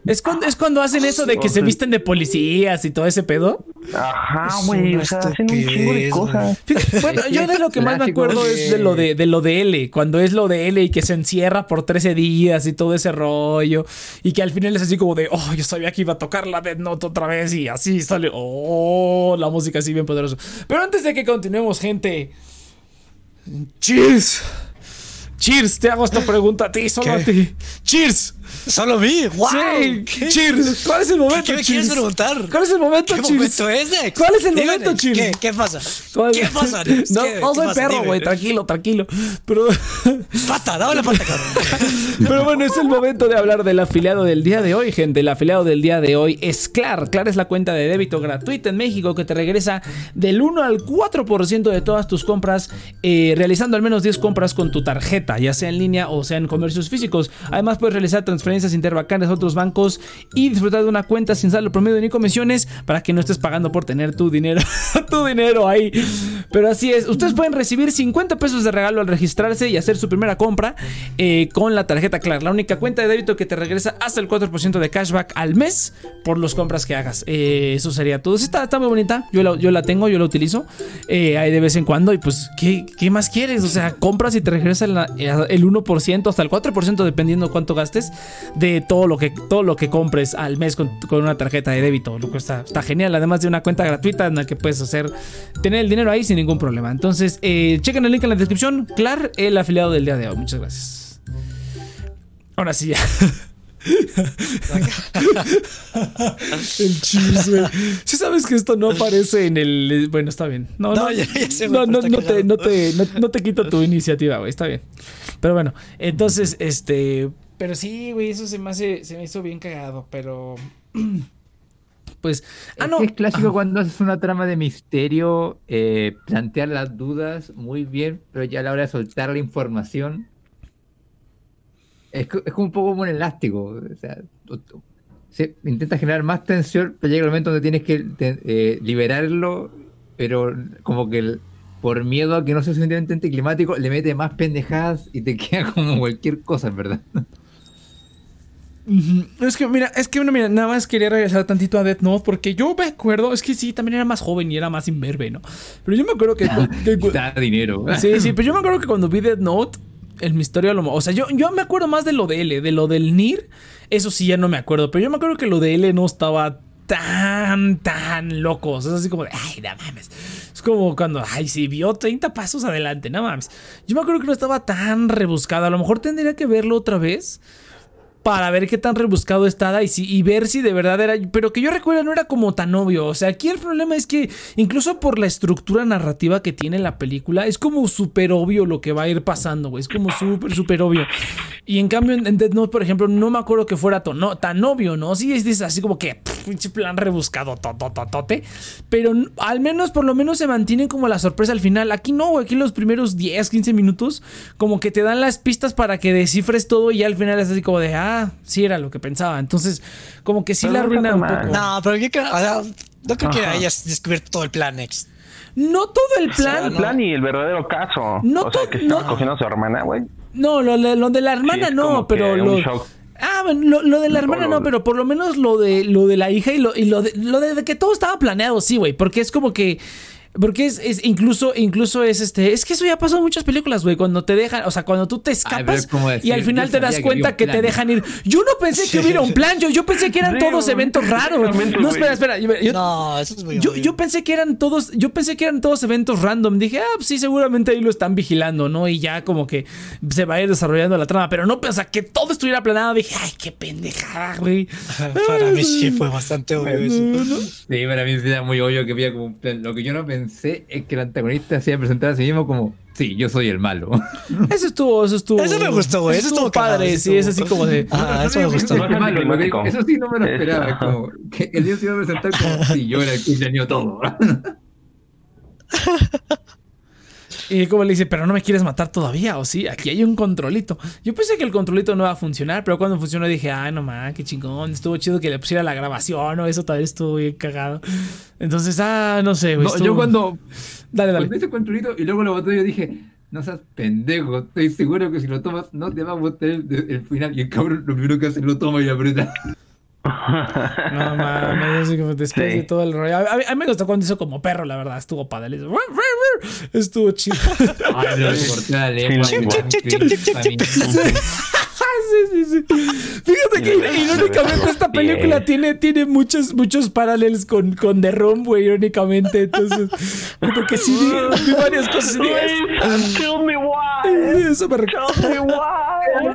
Es cuando, es cuando hacen eso de que se visten de policías y todo ese pedo. Ajá, güey. O sea, hacen un chingo de cosas. Fíjate, Bueno, yo de lo que más me acuerdo es de lo de, de lo de L, cuando es lo de L y que se encierra por 13 días y todo ese rollo, y que al final es así como de, oh, yo sabía que iba a tocar la Dead Note otra vez y así sale, oh, la música así bien poderosa. Pero antes de que continuemos, gente, cheers. Cheers, te hago esta pregunta a ti, solo ¿Qué? a ti. Cheers. Solo vi. ¡Wow! Sí, ¿Qué? cheers. ¿Cuál es el momento, ¿Qué me cheers? quieres preguntar? ¿Cuál es el momento, ¿Qué cheers? momento es, Dex? ¿Cuál es el momento, cheers? ¿Qué, ¿Qué pasa? ¿Cuál- ¿Qué pasa, Dex? No, ¿Qué- no soy perro, güey, tranquilo, tranquilo. Pero, Pata, dame la pata, cabrón. pero bueno, es el momento de hablar del afiliado del día de hoy, gente. El afiliado del día de hoy es Clar. Clar es la cuenta de débito gratuita en México que te regresa del 1 al 4% de todas tus compras, eh, realizando al menos 10 compras con tu tarjeta, ya sea en línea o sea en comercios físicos. Además, puedes realizar transferencias interbancarias a otros bancos y disfrutar de una cuenta sin saldo promedio ni comisiones para que no estés pagando por tener tu dinero, tu dinero ahí. Pero así es, ustedes pueden recibir 50 pesos de regalo al registrarse y hacer su primera compra eh, con la tarjeta Clar, la única cuenta de débito que te regresa hasta el 4% de cashback al mes por las compras que hagas. Eh, eso sería todo. Está, está muy bonita, yo la, tengo, yo la utilizo eh, ahí de vez en cuando y pues, ¿qué, más quieres? O sea, compras y te regresa eh, el 1% hasta el 4% dependiendo cuánto gastes de todo lo que, todo lo que compres al mes con, con una tarjeta de débito. Lo que está, está genial, además de una cuenta gratuita en la que puedes hacer, tener el dinero ahí sin ningún problema. Entonces, eh, chequen el link en la descripción. Clar, el afiliado del día de hoy. Muchas gracias. Ahora sí ya. el güey. Si sabes que esto no aparece en el. Bueno, está bien. No, no, No, ya- no, no, te, no, te, no, no te quito tu iniciativa, güey. Está bien. Pero bueno, entonces, este. Pero sí, güey, eso se me hace. Se me hizo bien cagado, pero. Pues. Ah, Es no. que es clásico Ajá. cuando haces una trama de misterio, eh, plantear las dudas muy bien, pero ya a la hora de soltar la información, es, co- es como un poco como un elástico. O sea, tú- tú- se intenta generar más tensión, pero llega el momento donde tienes que te- eh, liberarlo, pero como que el- por miedo a que no sea suficientemente anticlimático, le mete más pendejadas y te queda como cualquier cosa, en verdad. Es que, mira, es que, bueno, mira, nada más quería regresar tantito a Death Note porque yo me acuerdo, es que sí, también era más joven y era más imberbe, ¿no? Pero yo me acuerdo que. que- Da dinero. sí, sí, pero yo me acuerdo que cuando vi Death Note, el misterio a lo O sea, yo, yo me acuerdo más de lo de L, de lo del Nir. Eso sí, ya no me acuerdo. Pero yo me acuerdo que lo de L no estaba tan, tan loco. es así como de, ay, no mames. Es como cuando, ay, sí, vio 30 pasos adelante, no mames. Yo me acuerdo que no estaba tan rebuscado. A lo mejor tendría que verlo otra vez para ver qué tan rebuscado está y, y ver si de verdad era. Pero que yo recuerdo no era como tan obvio. O sea, aquí el problema es que incluso por la estructura narrativa que tiene la película, es como súper obvio lo que va a ir pasando, güey. Es como súper, súper obvio. Y en cambio, en Dead Note, por ejemplo, no me acuerdo que fuera no, tan obvio, ¿no? Sí, es, así como que pinche plan rebuscado, totototote. Pero al menos, por lo menos se mantiene como la sorpresa al final. Aquí no, güey. Aquí los primeros 10, 15 minutos, como que te dan las pistas para que descifres todo y ya al final es así como de, ah, sí era lo que pensaba. Entonces, como que sí la arruina un poco. No, pero yo creo, no creo que hayas descubierto todo el plan X. No todo el plan. el plan y el verdadero caso. No o sea, que estaba cogiendo a su hermana, güey. No, lo, de la hermana no, pero lo. Ah, bueno, lo, de la hermana no, pero por lo menos lo de lo de la hija y lo, y lo de lo de que todo estaba planeado, sí, güey. Porque es como que porque es, incluso, incluso es este. Es que eso ya pasó en muchas películas, güey. Cuando te dejan, o sea, cuando tú te escapas y al final te das cuenta que, te dejan ir. Yo no pensé que hubiera un plan, yo, yo pensé que eran todos eventos raros. No, espera, espera. no, eso es muy yo, yo, pensé que eran todos, yo pensé que eran todos eventos random. Dije, ah, pues sí, seguramente ahí lo están vigilando, ¿no? Y ya como que se va a ir desarrollando la trama. Pero no pensé que todo estuviera planeado. Dije, ay, qué pendejada, güey. para mí sí fue bastante obvio eso. Sí, para mí sí era muy obvio que había como un plan. Lo que yo no pensé sé es que el antagonista se iba a presentar a sí mismo como, sí, yo soy el malo. Eso estuvo, eso estuvo. Eso me gustó, güey. Eso, estuvo padre, sí, es así como de. Ah, eso me gustó. eso sí no me lo esperaba, como que el dios se iba a presentar como, sí, yo era el que enseñó todo. Y como le dice, pero no me quieres matar todavía, o sí, aquí hay un controlito. Yo pensé que el controlito no iba a funcionar, pero cuando funcionó dije, ah, no mames, qué chingón, estuvo chido que le pusiera la grabación, o eso tal vez estuvo bien cagado. Entonces, ah, no sé, güey. Yo cuando. Dale, dale. Cuando hice controlito y luego lo boté, yo dije, no seas pendejo, estoy seguro que si lo tomas no te va a botar el, final. Y el cabrón lo primero que hace lo toma y aprieta. No mames, así como después de todo el rollo. A, mí, me gustó cuando hizo como perro, la verdad. Estuvo padre. Estuvo chido. Ay, lo corté la lengua. sí, sí, sí. Fíjate que irónicamente esta película tiene, tiene muchos, muchos paralelos con, con The Room, güey, irónicamente. Entonces, como que sí vi, varias cosas. Y Tell me why. Eso me recuerda.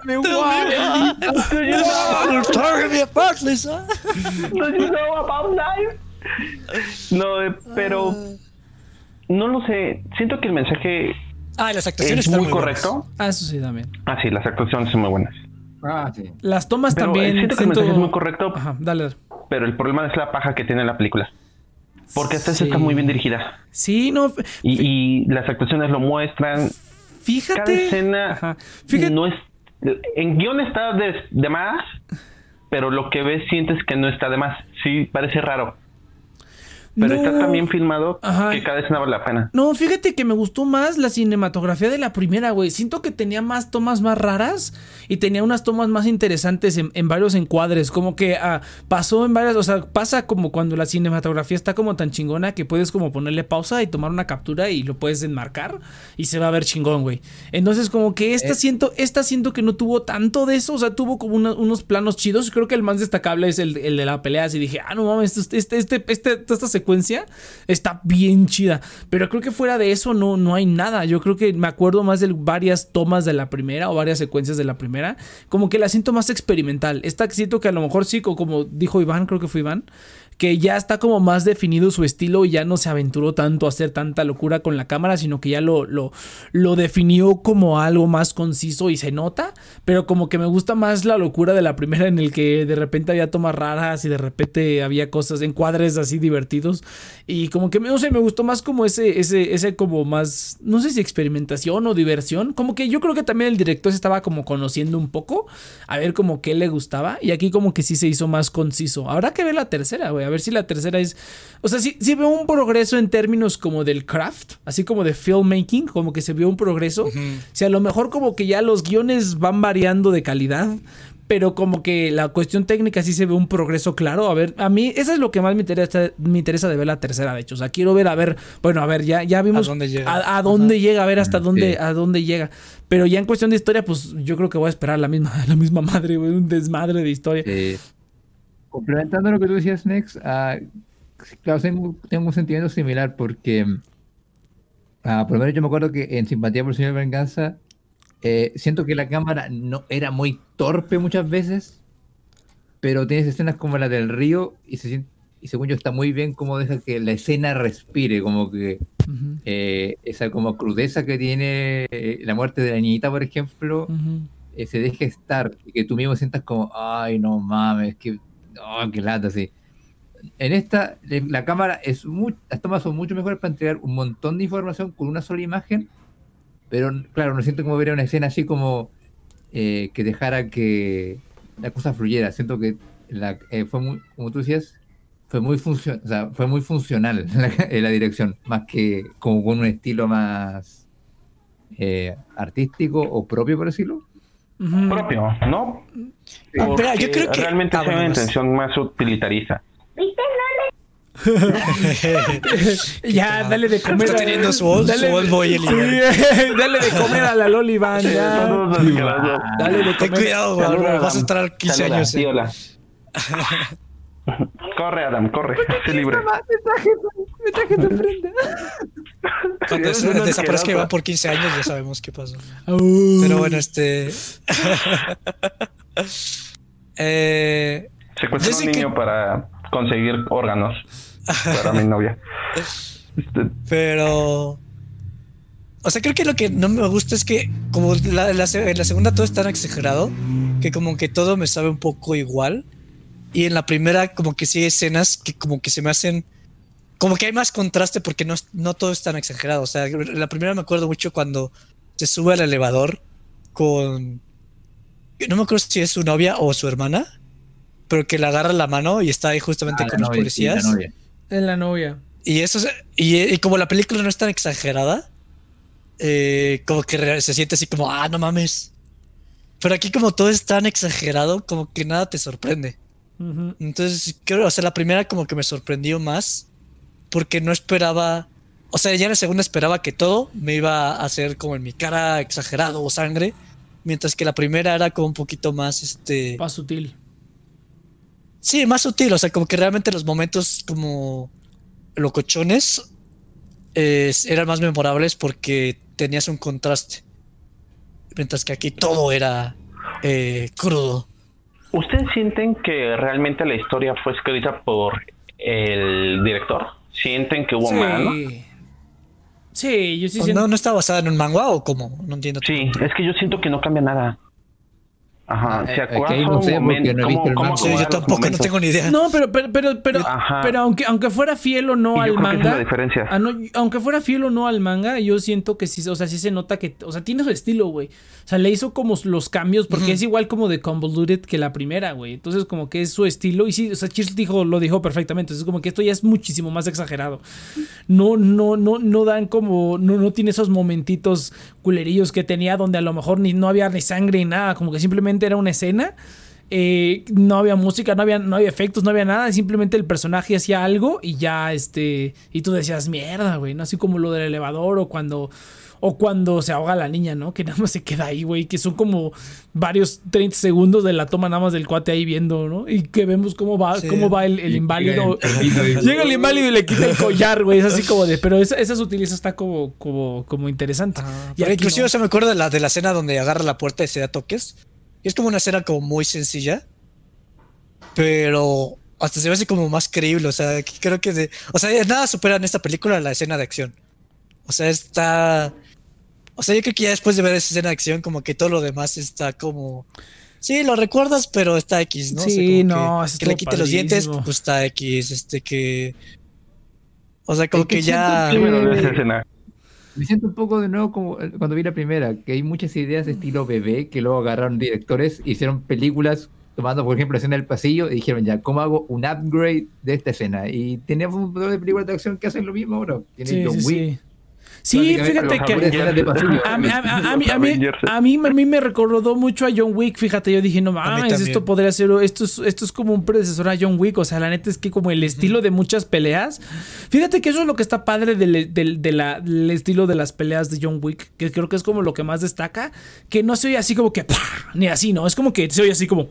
Tell me why. Tell me why. Do you know? Talking me apart, Lisa. Do you know about life? No, pero no lo sé. Siento que el mensaje Ah, las actuaciones es muy, correcto. Ah, eso sí también. Ah, sí, las actuaciones son muy buenas. Ah, sí. Las tomas también. Siento que el mensaje es muy correcto. Ajá, dale. Pero el problema es la paja que tiene la película. Porque esta está muy bien dirigida. Sí, no. Y, las actuaciones lo muestran. Fíjate. Cada escena Fíjate. no es. En guion está de, de más, pero lo que ves sientes que no está de más. Sí, parece raro. Pero está tan bien filmado que cada escena vale la pena. No, fíjate que me gustó más la cinematografía de la primera, güey. Siento que tenía más tomas más raras y tenía unas tomas más interesantes en, varios encuadres. Como que ah, pasó en varias, o sea, pasa como cuando la cinematografía está como tan chingona que puedes como ponerle pausa y tomar una captura y lo puedes enmarcar y se va a ver chingón, güey. Entonces, como que esta eh. siento, esta siento que no tuvo tanto de eso, o sea, tuvo como unos planos chidos. Creo que el más destacable es el, de la pelea. Así dije, ah, no mames, este, este, este, este esta secuencia está bien chida. Pero creo que fuera de eso no, no hay nada. Yo creo que me acuerdo más de varias tomas de la primera o varias secuencias de la primera. Como que la siento más experimental. Esta siento que a lo mejor sí, como dijo Iván, creo que fue Iván que ya está como más definido su estilo y ya no se aventuró tanto a hacer tanta locura con la cámara, sino que ya lo, lo, lo definió como algo más conciso y se nota, pero como que me gusta más la locura de la primera en el que de repente había tomas raras y de repente había cosas, encuadres así divertidos. Y como que no sé, me gustó más como ese, ese, ese como más, no sé si experimentación o diversión, como que yo creo que también el director se estaba como conociendo un poco, a ver como qué le gustaba y aquí como que sí se hizo más conciso. Habrá que ver la tercera, güey, ver si la tercera es. O sea, sí, veo un progreso en términos como del craft, así como de filmmaking, como que se vio un progreso. Si a lo mejor como que ya los guiones van variando de calidad, pero como que la cuestión técnica sí se ve un progreso claro. A ver, a mí eso es lo que más me interesa, me interesa de ver la tercera, de hecho. O sea, quiero ver, a ver, bueno, a ver, ya, ya vimos ¿A dónde llega? a, a dónde llega, a ver hasta Sí. dónde, a dónde llega. Pero ya en cuestión de historia, pues yo creo que voy a esperar la misma, la misma madre, güey, un desmadre de historia. Eh, complementando lo que tú decías, Nex, ah, claro, tengo, tengo un sentimiento similar porque, ah, por lo menos yo me acuerdo que en Simpatía por el Señor Venganza, eh, siento que la cámara no era muy torpe muchas veces, pero tienes escenas como la del río y, se, sien- y según yo está muy bien como deja que la escena respire, como que eh, esa como crudeza que tiene eh, la muerte de la niñita, por ejemplo, eh, se deje estar y que tú mismo sientas como, ay, no mames, que, oh, qué lata, así. En esta, la cámara es muy, las tomas son mucho mejores para entregar un montón de información con una sola imagen, pero claro, no siento como ver una escena así como eh, que dejara que la cosa fluyera. Siento que la, eh, fue muy, como tú decías, fue muy, funcio- o sea, fue muy funcional la, la dirección, más que como con un estilo más eh, artístico o propio, por decirlo. Propio, ¿no? Ah, espera, yo Porque creo que- realmente ah, es una bueno, intención más utilitarista. Ya, dale de comer. Está teniendo su old- su old boy el Sí, dale de comer a la Loli, Van, ya. Dale de Ten comer. cuidado, güey, Saluda, vas a entrar 15 Saluda, años. sí, eh. hola. corre, Adam, corre. Sé libre. Me traje tu prenda. Cuando se- desaparezca asqueroso. Iván por 15 años, ya sabemos qué pasó. Pero bueno, este. eh, Desde un que- niño para conseguir órganos para mi novia. Este, pero. O sea, creo que lo que no me gusta es que, como la, en la segunda todo es tan exagerado, que como que todo me sabe un poco igual. Y en la primera, como que sí hay escenas que como que se me hacen. Como que hay más contraste porque no, es- no todo es tan exagerado. O sea, en la primera me acuerdo mucho cuando se sube al elevador con. No me acuerdo si es su novia o su hermana, pero que le agarra la mano y está ahí justamente Ah, con los novia, sí, la policías. novia. Es la novia. Y eso es- y, y como la película no es tan exagerada, eh, como que se siente así como, ah, no mames. Pero aquí como todo es tan exagerado, como que nada te sorprende. Entonces, creo, o sea, la primera como que me sorprendió más porque no esperaba, o sea, ya en la segunda esperaba que todo me iba a hacer como en mi cara exagerado o sangre, mientras que la primera era como un poquito más, este... Más sutil. Sí, más sutil, o sea, como que realmente los momentos como locochones eh, eran más memorables porque tenías un contraste. Mientras que aquí todo era eh, crudo. ¿Ustedes sienten que realmente la historia fue escrita por el director? ¿Sienten que hubo mano? Sí. Sí, yo sí ¿O siento. ¿No, ¿No está basada en un manga o cómo? No entiendo. Sí, es que yo siento que no cambia nada. Ajá, Ah, ¿se eh, acuerdan no un sé, porque momento? no he visto ¿Cómo- el cómo manga. Sí, yo tampoco no tengo ni idea. No, pero, pero, pero, pero, pero aunque, aunque fuera fiel o no Y yo al creo que esa es manga. la diferencia. ah, no, aunque fuera fiel o no al manga, yo siento que sí, o sea, sí se nota que, o sea, tiene su estilo, güey. O sea, le hizo como los cambios, porque es igual como de Convoluted que la primera, güey. Entonces, como que es su estilo. Y sí, o sea, Cheers dijo, lo dijo perfectamente. Es como que esto ya es muchísimo más exagerado. No, no, no, no dan como, no, no tiene esos momentitos culerillos que tenía donde a lo mejor ni no había ni sangre ni nada, como que simplemente era una escena. eh, no había música, no había, no había efectos, no había nada, simplemente el personaje hacía algo y ya, este, y tú decías, mierda, güey, ¿no? Así como lo del elevador o cuando, o cuando se ahoga la niña, ¿no? Que nada más se queda ahí, güey, que son como varios 30 segundos de la toma nada más del cuate ahí viendo, ¿no? Y que vemos cómo va, Sí. cómo va el, inválido. llega el inválido y le quita el collar, güey. Es así como de. Pero esa, esa sutileza está como, como, como interesante. Ah, Y pero aquí inclusive no. se me acuerda de la, de la escena donde agarra la puerta y se da toques. Y es como una escena como muy sencilla. Pero hasta se ve así como más creíble. O sea, que creo que de. O sea, nada supera en esta película la escena de acción. O sea, está. O sea, yo creo que ya después de ver esa escena de acción, como que todo lo demás está como. Sí, lo recuerdas, pero está X, ¿no? O sea, Sí, no, que, que le quite los dientes, pues está X. Este que. O sea, como Es que que ya. Sí, me siento un poco de nuevo como eh, cuando vi la primera, que hay muchas ideas de estilo bebé que luego agarraron directores, hicieron películas tomando, por ejemplo, la escena del pasillo y dijeron ya, ¿cómo hago un upgrade de esta escena? Y tenemos un montón de películas de acción que hacen lo mismo ahora. Tiene Sí, John sí, Wick, sí. Sí, fíjate que a mí, me recordó mucho a John Wick, fíjate, yo dije, no mames, esto podría ser, esto es, esto es como un predecesor a John Wick, o sea, la neta es que como el estilo de muchas peleas, fíjate que eso es lo que está padre del, del- del estilo de las peleas de John Wick, que creo que es como lo que más destaca, que no se oye así como que, ¡pah! ni así, ¿no? Es como que se oye así como...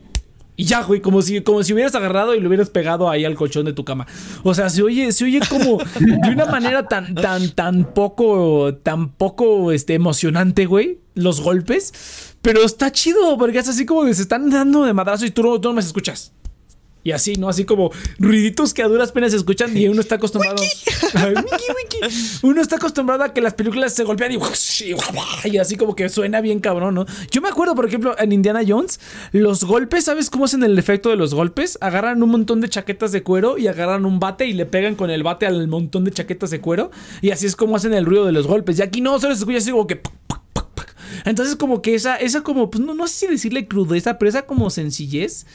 Y ya, güey, como si, como si hubieras agarrado y lo hubieras pegado ahí al colchón de tu cama. O sea, se oye, oye como de una manera tan, tan, tan poco, tan poco, este, emocionante, güey, los golpes. Pero está chido, porque es así como que se están dando de madrazo y tú tú no me escuchas. Y así, ¿no? Así como ruiditos que a duras penas se escuchan y uno está acostumbrado. Ay, wiki, wiki. Uno está acostumbrado a que las películas se golpean y, y, así como que suena bien cabrón, ¿no? Yo me acuerdo, por ejemplo, en Indiana Jones, los golpes, ¿sabes cómo hacen el efecto de los golpes? Agarran un montón de chaquetas de cuero y agarran un bate y le pegan con el bate al montón de chaquetas de cuero. Y así es como hacen el ruido de los golpes. Y aquí no, solo se escucha así como que. Entonces, como que esa, esa como, pues no, no sé si decirle crudeza, pero esa como sencillez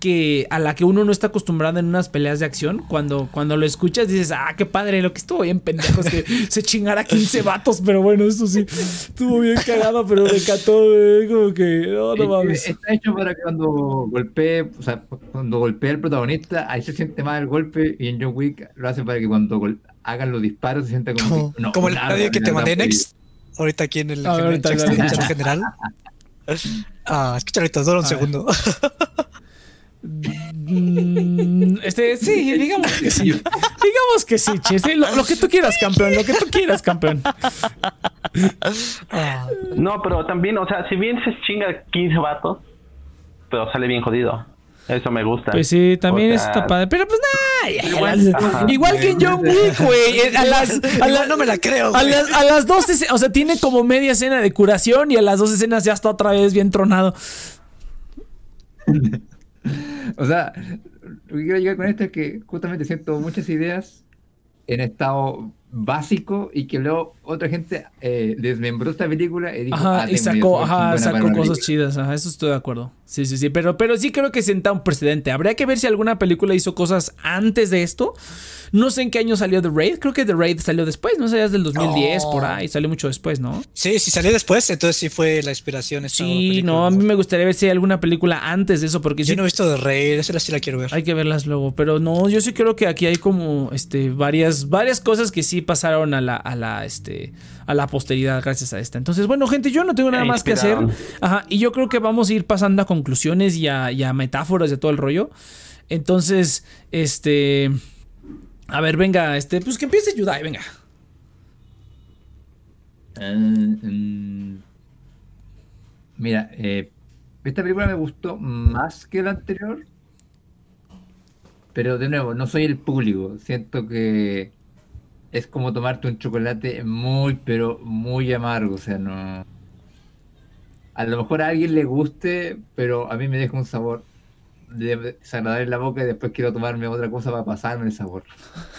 que a la que uno no está acostumbrado en unas peleas de acción, cuando, cuando lo escuchas dices, ah, qué padre, lo que estuvo bien pendejo es que se chingara 15 vatos, pero bueno, eso sí, estuvo bien cagado, pero me encantó, güey, como que, no, no Eh, mames. Está hecho para que cuando golpee, o sea, cuando golpea al protagonista, ahí se siente más el golpe y en John Wick lo hace para que cuando gol- hagan los disparos se sienta como, Como, que- no, como el claro, audio que te mandé, Next. Ahorita aquí en el, A ver, en el ahorita chat chat general. Ah, escucha ahorita, dura un segundo. Mm, Este, sí, digamos que sí. Digamos que sí, che. lo, lo que tú quieras, campeón. Lo que tú quieras, campeón. Ah, No, pero también, o sea, si bien se chinga 15 vatos, pero sale bien jodido. Eso me gusta. Pues sí, también O sea, está padre. Pero pues nada. Igual-. Igual que en John Wick, güey. eh, A las, a igual las- no me la creo. A las, a las dos, esce- o sea, tiene como media escena de curación y a las dos escenas ya está otra vez bien tronado. O sea, lo que quiero llegar con esto es que justamente siento muchas ideas en estado básico y que luego otra gente eh, desmembró esta película y dijo, Ajá, ah, y sacó, ajá, sacó cosas chidas, ajá, eso estoy de acuerdo. Sí, sí, sí, pero, pero sí creo que senta un precedente. Habría que ver si alguna película hizo cosas antes de esto. No sé en qué año salió The Raid, creo que The Raid salió después, no sé, ya es del 2010 No. por ahí, salió mucho después, ¿no? Sí, si salió después, entonces sí fue la inspiración. esta Sí, película. no, a mí me gustaría ver si hay alguna película antes de eso, porque Yo sí no he visto de Rey, esa sí la quiero ver. hay que verlas luego. Pero no, yo sí creo que aquí hay como este varias, varias cosas que sí pasaron a la, a la, este, a la posteridad gracias a esta. Entonces, bueno, gente, yo no tengo nada más que hacer. Ajá, y yo creo que vamos a ir pasando a conclusiones y a, y a metáforas de todo el rollo. Entonces, este. A ver, venga, este, pues que empiece Yudai, venga. Ah, mm, mira, eh, esta película me gustó más que la anterior, pero de nuevo, no soy el público. Siento que es como tomarte un chocolate muy, pero muy amargo. O sea, no. A lo mejor a alguien le guste, pero a mí me deja un sabor de- desagradable en la boca y después quiero tomarme otra cosa para pasarme el sabor.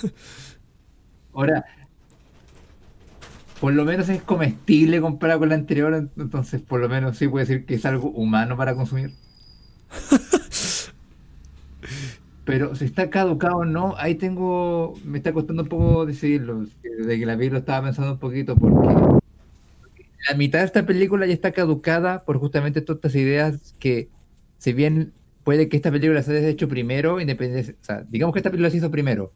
Ahora, por lo menos es comestible comparado con la anterior, ent- entonces por lo menos sí puede decir que es algo humano para consumir. Pero si está caducado o no, ahí tengo, me está costando un poco decidirlo. Desde que la vi lo estaba pensando un poquito porque la mitad de esta película ya está caducada por justamente todas estas ideas que, si bien puede que esta película se haya hecho primero, independiente, o sea, digamos que esta película se hizo primero,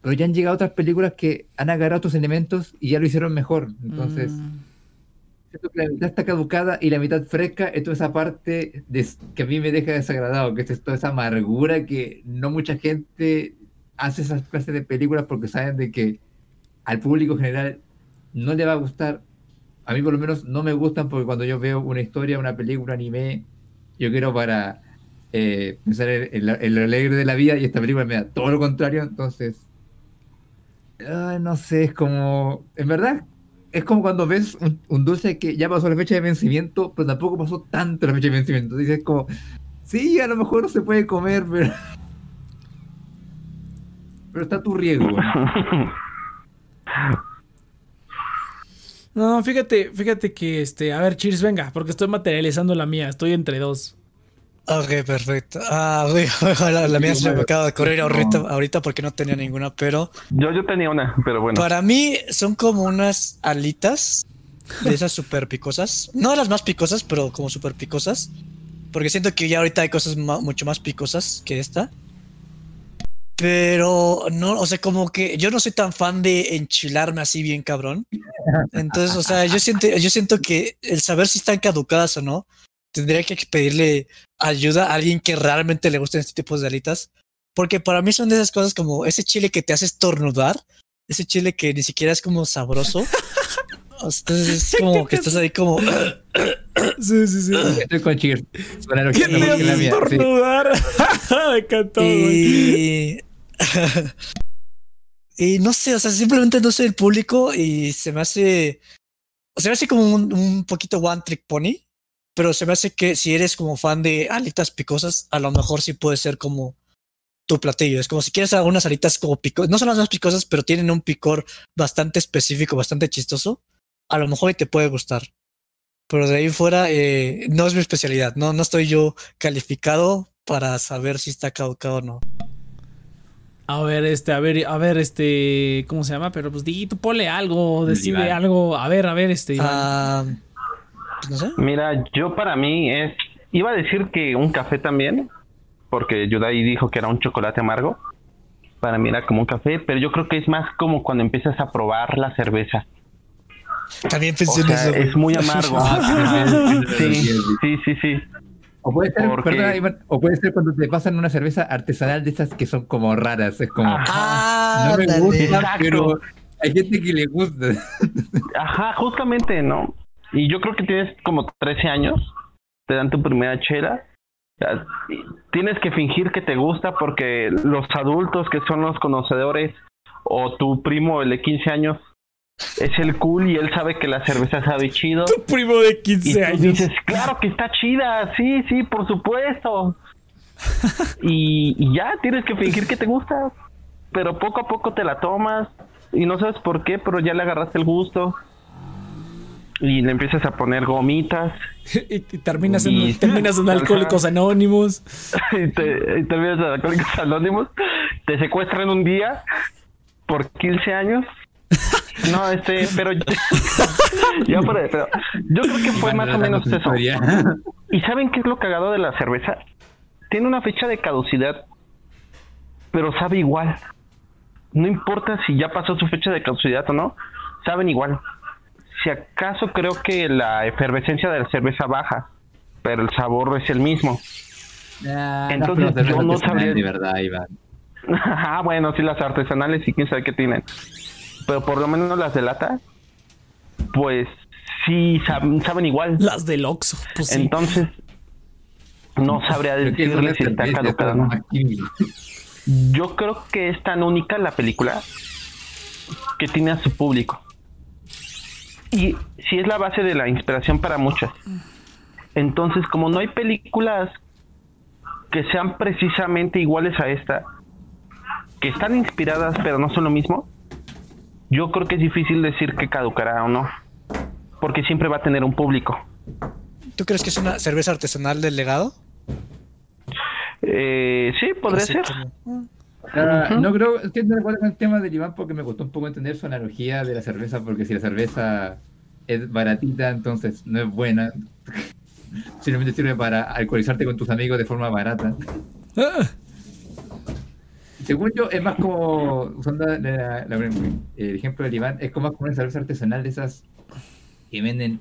pero ya han llegado otras películas que han agarrado estos elementos y ya lo hicieron mejor. Entonces, Mm, la mitad está caducada y la mitad fresca es toda esa parte que a mí me deja desagradado, que es toda esa amargura que no mucha gente hace esas clases de películas porque saben de que al público general no le va a gustar. A mí por lo menos no me gustan porque cuando yo veo una historia, una película, anime, yo quiero para eh, pensar en, en lo alegre de la vida y esta película me da todo lo contrario, entonces... ay, no sé, es como... En verdad, es como cuando ves un, dulce que ya pasó la fecha de vencimiento, pero tampoco pasó tanto la fecha de vencimiento. Dices como, sí, a lo mejor se puede comer, pero... Pero está tu riesgo. No, fíjate, fíjate que este, a ver, Cheers, venga, porque estoy materializando la mía, estoy entre dos. Ok, perfecto. Ah, güey, la, la mía se me acaba de correr ahorita, ahorita porque no tenía ninguna, pero Yo, yo tenía una, pero bueno. para mí son como unas alitas de esas súper picosas. No las más picosas, pero como súper picosas. Porque siento que ya ahorita hay cosas mucho más picosas que esta. Pero no, o sea, como que yo no soy tan fan de enchilarme así bien cabrón. Entonces, o sea, yo siento, yo siento que el saber si están caducadas o no, tendría que pedirle ayuda a alguien que realmente le gusten este tipo de alitas. Porque para mí son de esas cosas como ese chile que te hace estornudar, ese chile que ni siquiera es como sabroso. Entonces es como que estás ahí como... Sí, sí, sí. Estoy con Cheers. Su analogía ¿Qué es mejor te que la hace estornudar? Me encantó. Y... y no sé, o sea, simplemente no soy el público y se me hace... O sea, me hace como un, un poquito one trick pony, pero se me hace que si eres como fan de alitas picosas, a lo mejor sí puede ser como tu platillo. Es como si quieres algunas alitas como picosas, no son las más picosas, pero tienen un picor bastante específico, bastante chistoso. A lo mejor te puede gustar. Pero de ahí fuera, eh, no es mi especialidad. No, no estoy yo calificado para saber si está caducado o no. A ver, este, a ver, a ver, este, ¿cómo se llama? Pero pues di, tú ponle algo, decide Iván. algo. A ver, a ver, este, Iván. Ah, no sé. Mira, yo para mí es. Iba a decir que un café también, porque Yudai dijo que era un chocolate amargo. Para mí era como un café, pero yo creo que es más como cuando empiezas a probar la cerveza. También O pensé en sea, eso. güey. es muy amargo. sí, sí, sí, sí. O puede ser, Porque- perdona, Iván, o puede ser cuando te pasan una cerveza artesanal de esas que son como raras. Es como. Ah, no me gusta, pero hay gente que le gusta. Ajá, justamente, ¿no? Y yo creo que tienes como 13 años, te dan tu primera chela. y Tienes que fingir que te gusta porque los adultos que son los conocedores o tu primo, el de 15 años, es el cool y él sabe que la cerveza sabe chido. Tu primo de Y 15 tú años. dices, claro que está chida, sí, sí, por supuesto. y, y ya tienes que fingir que te gusta. Pero poco a poco te la tomas y no sabes por qué, pero ya le agarraste el gusto. Y le empiezas a poner gomitas y, y terminas, en, Y- terminas en Alcohólicos Anónimos. y te, y terminas en Alcohólicos Anónimos. Te secuestran un día por 15 años. No, este, yo, pero yo creo que fue más o menos eso. ¿Y saben qué es lo cagado de la cerveza? Tiene una fecha de caducidad, pero sabe igual. No importa si ya pasó su fecha de caducidad o no, saben igual. Si acaso creo que la efervescencia de la cerveza baja, pero el sabor es el mismo. Entonces, yo no sabría- De verdad, Iván. Ah, bueno, sí, las artesanales sí, quién sabe qué tienen. Pero por lo menos las de lata, pues sí saben, saben igual. Las del Oxxo. Pues sí. Entonces, no sabría decirle si está caducada no. Yo creo que es tan única la película que tiene a su público. Y sí es la base de la inspiración para muchas. Entonces, como no hay películas que sean precisamente iguales a esta, que están inspiradas pero no son lo mismo, yo creo que es difícil decir que caducará o no. Porque siempre va a tener un público. ¿Tú crees que es una cerveza artesanal del legado? Eh, sí, podría ser. como- Ah, Ujú. No creo, estoy de acuerdo con el tema del Iván porque me costó un poco entender su analogía de la cerveza, porque si la cerveza es baratita, entonces no es buena. Simplemente sirve para alcoholizarte con tus amigos de forma barata. Ah, Según yo, es más como, usando la- la- la- el ejemplo del Iván, es como más como una cerveza artesanal de esas que venden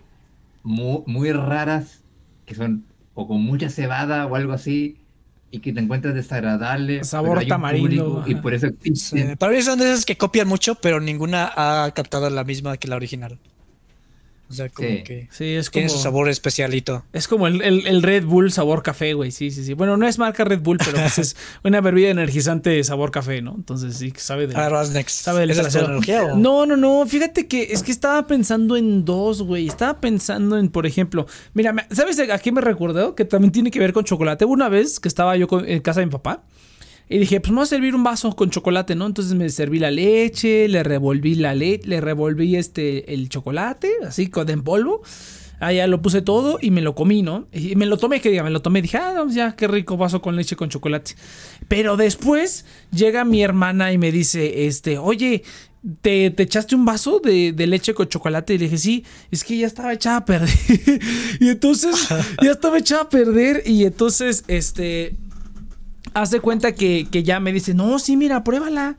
muy, muy raras, que son o con mucha cebada o algo así, y que te encuentras desagradable. Sabor tamarindo, Y por eso Sí, para mí son de esas que copian mucho, pero ninguna ha captado la misma que la original. O sea, como Sí. que sí, es como. tiene su sabor especialito. Es como el, el- el Red Bull sabor café, güey. Sí, sí, sí. Bueno, no es marca Red Bull, pero pues es una bebida energizante sabor café, ¿no? Entonces sí, que sabe de. A ver, vas next. Sabe del ¿Esa es tu trasero. analogía o? No, no, no. Fíjate que es que estaba pensando en dos, güey. Estaba pensando en, por ejemplo, mira, me- ¿sabes a qué me recordó? Que también tiene que ver con chocolate. Una vez que estaba yo con- en casa de mi papá y dije, pues vamos a servir un vaso con chocolate, ¿no? Entonces me serví la leche, le revolví la leche, le revolví este, el chocolate, así con en polvo. Ah, ya lo puse todo y me lo comí, ¿no? Y me lo tomé, que diga, me lo tomé. Dije, ah, no, ya, qué rico vaso con leche con chocolate. Pero después llega mi hermana y me dice, este, oye, ¿Te, ¿Te, echaste un vaso de, de, leche con chocolate? Y le dije, sí, es que ya estaba echada a perder. y entonces, ya estaba echada a perder. Y entonces, este, hace cuenta que, que, ya me dice, no, sí, mira, pruébala.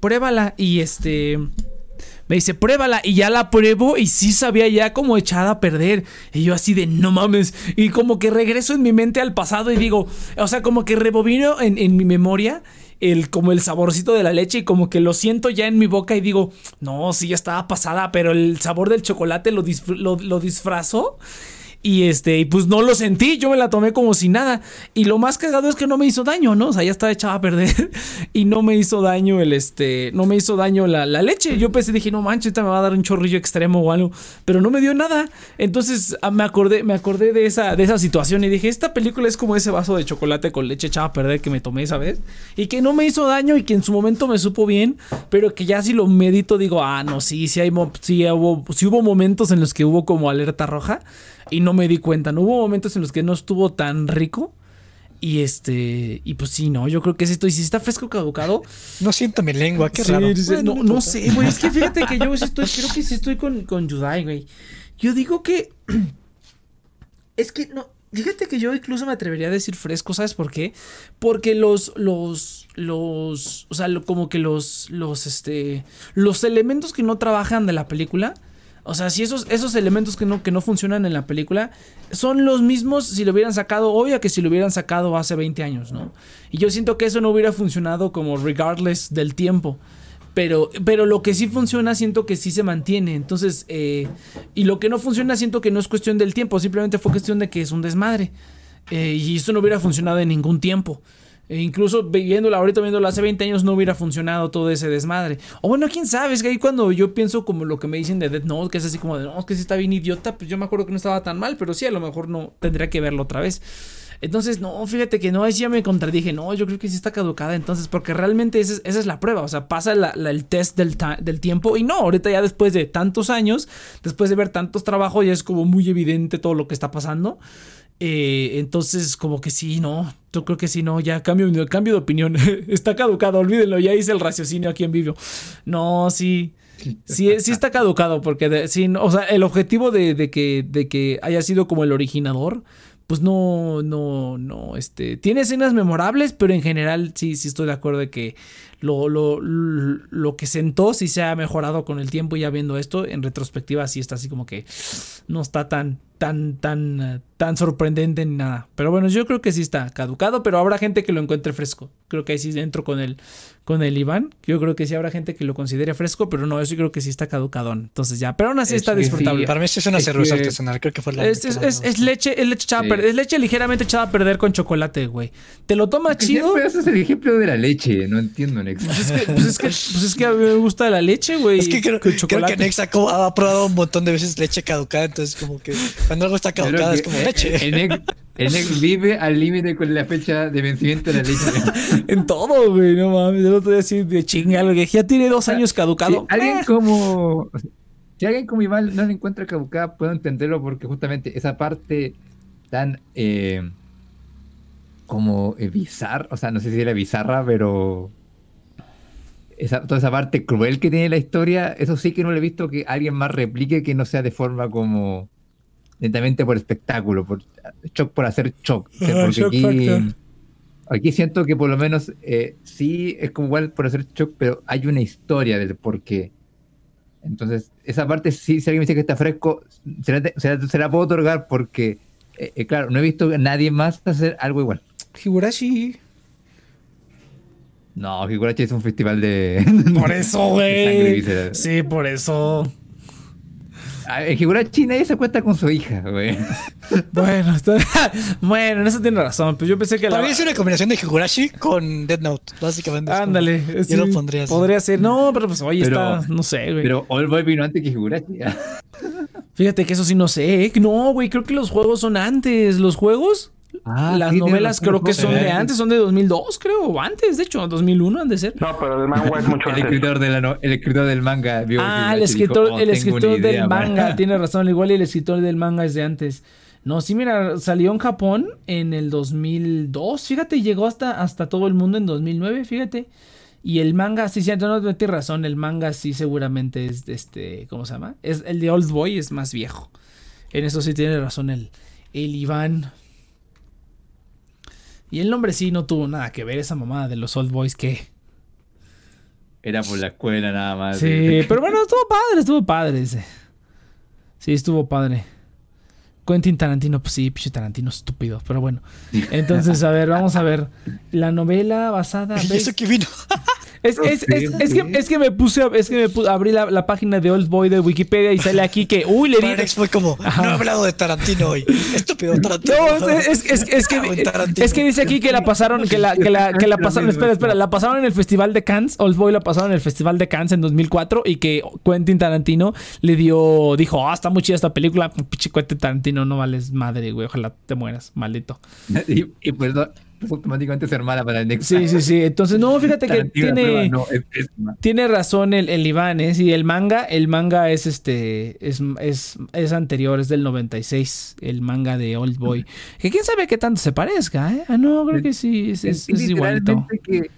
Pruébala. Y este, me dice, pruébala. Y ya la pruebo y sí sabía ya como echada a perder. Y yo así de, no mames. Y como que regreso en mi mente al pasado y digo, o sea, como que rebobino en, en mi memoria el, como el saborcito de la leche y como que lo siento ya en mi boca y digo, no, sí, ya estaba pasada, pero el sabor del chocolate lo, lo, lo disfrazó. Y este, y pues no lo sentí, yo me la tomé como si nada. Y lo más cagado es que no me hizo daño, ¿no? O sea, ya estaba echada a perder. y no me hizo daño el este. No me hizo daño la, la leche. Yo pensé, dije, no manches, esta me va a dar un chorrillo extremo o algo. Pero no me dio nada. Entonces ah, me acordé, me acordé de esa, de esa situación. Y dije, esta película es como ese vaso de chocolate con leche echada a perder que me tomé esa vez. Y que no me hizo daño y que en su momento me supo bien. Pero que ya si lo medito, digo, ah, no, sí, sí hay sí hubo, sí hubo momentos en los que hubo como alerta roja y no me di cuenta. No hubo momentos en los que no estuvo tan rico. Y este, y pues sí, no, yo creo que es esto. Y si está fresco caducado. No siento mi lengua, qué raro. no, no, sé, güey. Es que fíjate que yo estoy, creo que sí estoy con, con Yudai, güey. Yo digo que. Es que no. Fíjate que yo incluso me atrevería a decir fresco, ¿sabes por qué? Porque los, los, los, o sea, como que los, los, este, los elementos que no trabajan de la película, o sea, si esos, esos elementos que no, que no funcionan en la película son los mismos si lo hubieran sacado hoy que si lo hubieran sacado hace 20 años, ¿no? Y yo siento que eso no hubiera funcionado como regardless del tiempo. Pero, pero lo que sí funciona siento que sí se mantiene. Entonces, eh, y lo que no funciona siento que no es cuestión del tiempo, simplemente fue cuestión de que es un desmadre. Eh, y eso no hubiera funcionado en ningún tiempo. E incluso viéndola ahorita, viéndola hace 20 años, no hubiera funcionado todo ese desmadre. O bueno, quién sabe, es que ahí cuando yo pienso como lo que me dicen de Death Note, que es así como de, no, que sí está bien idiota, pues yo me acuerdo que no estaba tan mal, pero sí, a lo mejor no tendría que verlo otra vez. Entonces, no, fíjate que no, ahí sí ya me contradije, no, yo creo que sí está caducada, entonces, porque realmente esa es, la prueba, o sea, pasa el test del, del, tiempo y no, ahorita ya después de tantos años, después de ver tantos trabajos, ya es como muy evidente todo lo que está pasando. Eh, entonces, como que sí, no. Yo creo que sí, no. Ya cambio, cambio de opinión. está caducado, olvídenlo. Ya hice el raciocinio aquí en vivo. No, sí. Sí, sí está caducado, porque sí, o sea, el objetivo de, de, que, de que haya sido como el originador, pues no, no, no, este, tiene escenas memorables, pero en general sí, sí estoy de acuerdo de que lo, lo, lo que sentó sí se ha mejorado con el tiempo ya viendo esto, en retrospectiva sí está así como que no está tan, tan, tan, tan sorprendente ni nada. Pero bueno, yo creo que sí está caducado, pero habrá gente que lo encuentre fresco. Creo que ahí sí entro con el, con el Iván. Yo creo que sí habrá gente que lo considere fresco, pero no, yo creo que sí está caducadón. Entonces ya, pero aún así está disfrutable. Para mí es una cerveza artesanal, creo que fue la. Es, es, es, leche, es leche echada a perder, es leche ligeramente echada a perder con chocolate, güey. Te lo tomas chido. Ese es el ejemplo de la leche, no entiendo, Nexa. Pues es que, pues es que, pues es que a mí me gusta la leche, güey. Es que creo, creo que Nexa ha probado un montón de veces leche caducada, entonces como que cuando algo está caducado es como leche. El Nex, vive al límite con la fecha de vencimiento de la leche. en todo, güey, no mames. El otro día así de chinga, que ya tiene dos años caducado. Si alguien como. Si alguien como Iván no le encuentra caducada, puedo entenderlo porque justamente esa parte tan. Eh, como eh, bizarra, o sea, no sé si era bizarra, pero. Esa, toda esa parte cruel que tiene la historia, eso sí que no le he visto que alguien más replique que no sea de forma como netamente por espectáculo, por shock por hacer shock. porque aquí, siento que por lo menos eh, sí es como igual por hacer shock, pero hay una historia del por qué. Entonces, esa parte sí, si alguien me dice que está fresco, se la, puedo otorgar porque, eh, eh, claro, no he visto a nadie más hacer algo igual. Higurashi. No, Higurashi es un festival de. Por eso, güey. Sí, por eso. En figura china ella se cuenta con su hija, güey. bueno, bueno, en eso tiene razón. Pues yo pensé que Para la... mí es una combinación de Higurashi con Dead Note, básicamente. Ándale. yo lo pondría así. Podría ser. No, pero pues oye, está. No sé, güey. Pero All Boy vino antes que Higurashi. Fíjate que eso sí no sé. ¿eh? No, güey, creo que los juegos son antes. Los juegos Ah, Las sí, novelas creo que son de antes, son de 2002, creo, o antes, de hecho, 2001 han de ser. No, pero el manga es mucho El antes. escritor, de la no- el escritor del manga vio Ah, el y dijo, escritor, "Oh, el escritor del idea, man". manga, tiene razón, igual el escritor del manga es de antes. No, sí, mira, salió en Japón en el 2002, fíjate, llegó hasta, hasta todo el mundo en 2009, fíjate. Y el manga, sí, sí, no, no tienes razón, el manga sí seguramente es de este, ¿cómo se llama? Es, el de Old Boy es más viejo. En eso sí tiene razón el, el Iván. Y el nombre sí no tuvo nada que ver, esa mamada de los Old Boys que... Era por la escuela nada más. Sí, pero bueno, estuvo padre, estuvo padre ese. Sí, estuvo padre. Quentin Tarantino, pues sí, pinche Tarantino estúpido, pero bueno. Entonces, a ver, vamos a ver. La novela basada. ¿Y eso que vino? Es, es, es, es que, es que me puse, es que me puse, abrí la, la página de Old Boy de Wikipedia y sale aquí que, uy, le di. Pararex fue como, Ajá. no he hablado de Tarantino hoy. Estúpido Tarantino. No, es, es, es, es Cago en que, Tarantino. es que dice aquí que la pasaron, que la, que la, que la pasaron, espera, espera, la pasaron en el Festival de Cannes, Old Boy la pasaron en el Festival de Cannes en 2004 y que Quentin Tarantino le dio, dijo, ah, está muy chida esta película, pinche Quentin Tarantino, no vales madre, güey, ojalá te mueras, maldito. Y, y pues, no, pues automáticamente ser mala para el Next. Sí, sí, sí, entonces no, fíjate que tiene... prueba, no, es pésima. Tiene razón el, el Iván, ¿eh? Sí, el manga, el manga es este, es, es, es anterior, es del 96, el manga de Old Boy. Que quién sabe qué tanto se parezca, ¿eh? Ah, no, creo que sí, es, es, es igualito. que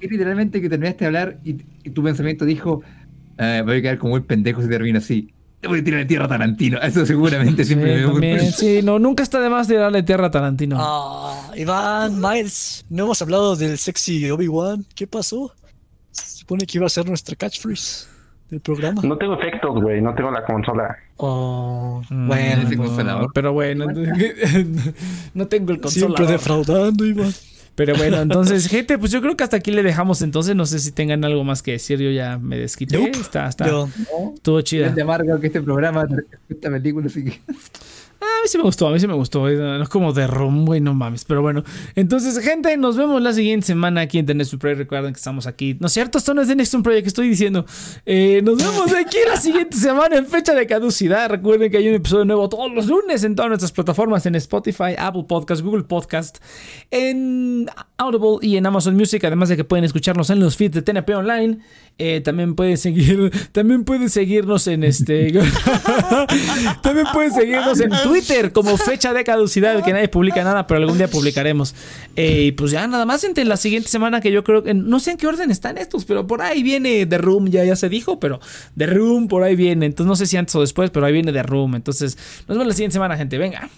literalmente que terminaste de hablar y, y tu pensamiento dijo "Ah, voy a quedar como un pendejo si termino así voy a tirar de tierra a Tarantino eso seguramente Sí, siempre me dio también, sí, no, nunca está de más de darle tierra a Tarantino. Ah, Iván, Miles, no hemos hablado del sexy Obi-Wan. ¿Qué pasó? Se supone que iba a ser nuestra catchphrase del programa. No tengo efectos, güey. No tengo la consola. Oh, Mm, bueno, no, pero bueno, no tengo el siempre consolador. defraudando, Iván. Pero bueno, entonces, gente, pues yo creo que hasta aquí le dejamos entonces. No sé si tengan algo más que decir. Yo ya me desquité. Nope. Está, está, Yo, estuvo chida. es de amargo que este programa esta película así que A mí sí me gustó, a mí sí me gustó. eh, No es como de rum, güey, no mames. Pero bueno, entonces, gente, nos vemos la siguiente semana aquí en The Next Project. Recuerden que estamos aquí. No es cierto, esto no es The Next Project, estoy diciendo. Eh, nos vemos aquí la siguiente semana en fecha de caducidad. Recuerden que hay un episodio nuevo todos los lunes en todas nuestras plataformas: en Spotify, Apple Podcast, Google Podcast, en Audible y en Amazon Music. Además de que pueden escucharnos en los feeds de TNP Online. Eh, también pueden seguir, también pueden seguirnos en este. también pueden seguirnos en Como fecha de caducidad, que nadie publica nada, pero algún día publicaremos. Eh, y pues ya nada más entre la siguiente semana que yo creo que no sé en qué orden están estos, pero por ahí viene The Room, ya, ya se dijo, pero The Room por ahí viene. Entonces no sé si antes o después, pero ahí viene The Room. Entonces nos vemos la siguiente semana, gente. Venga.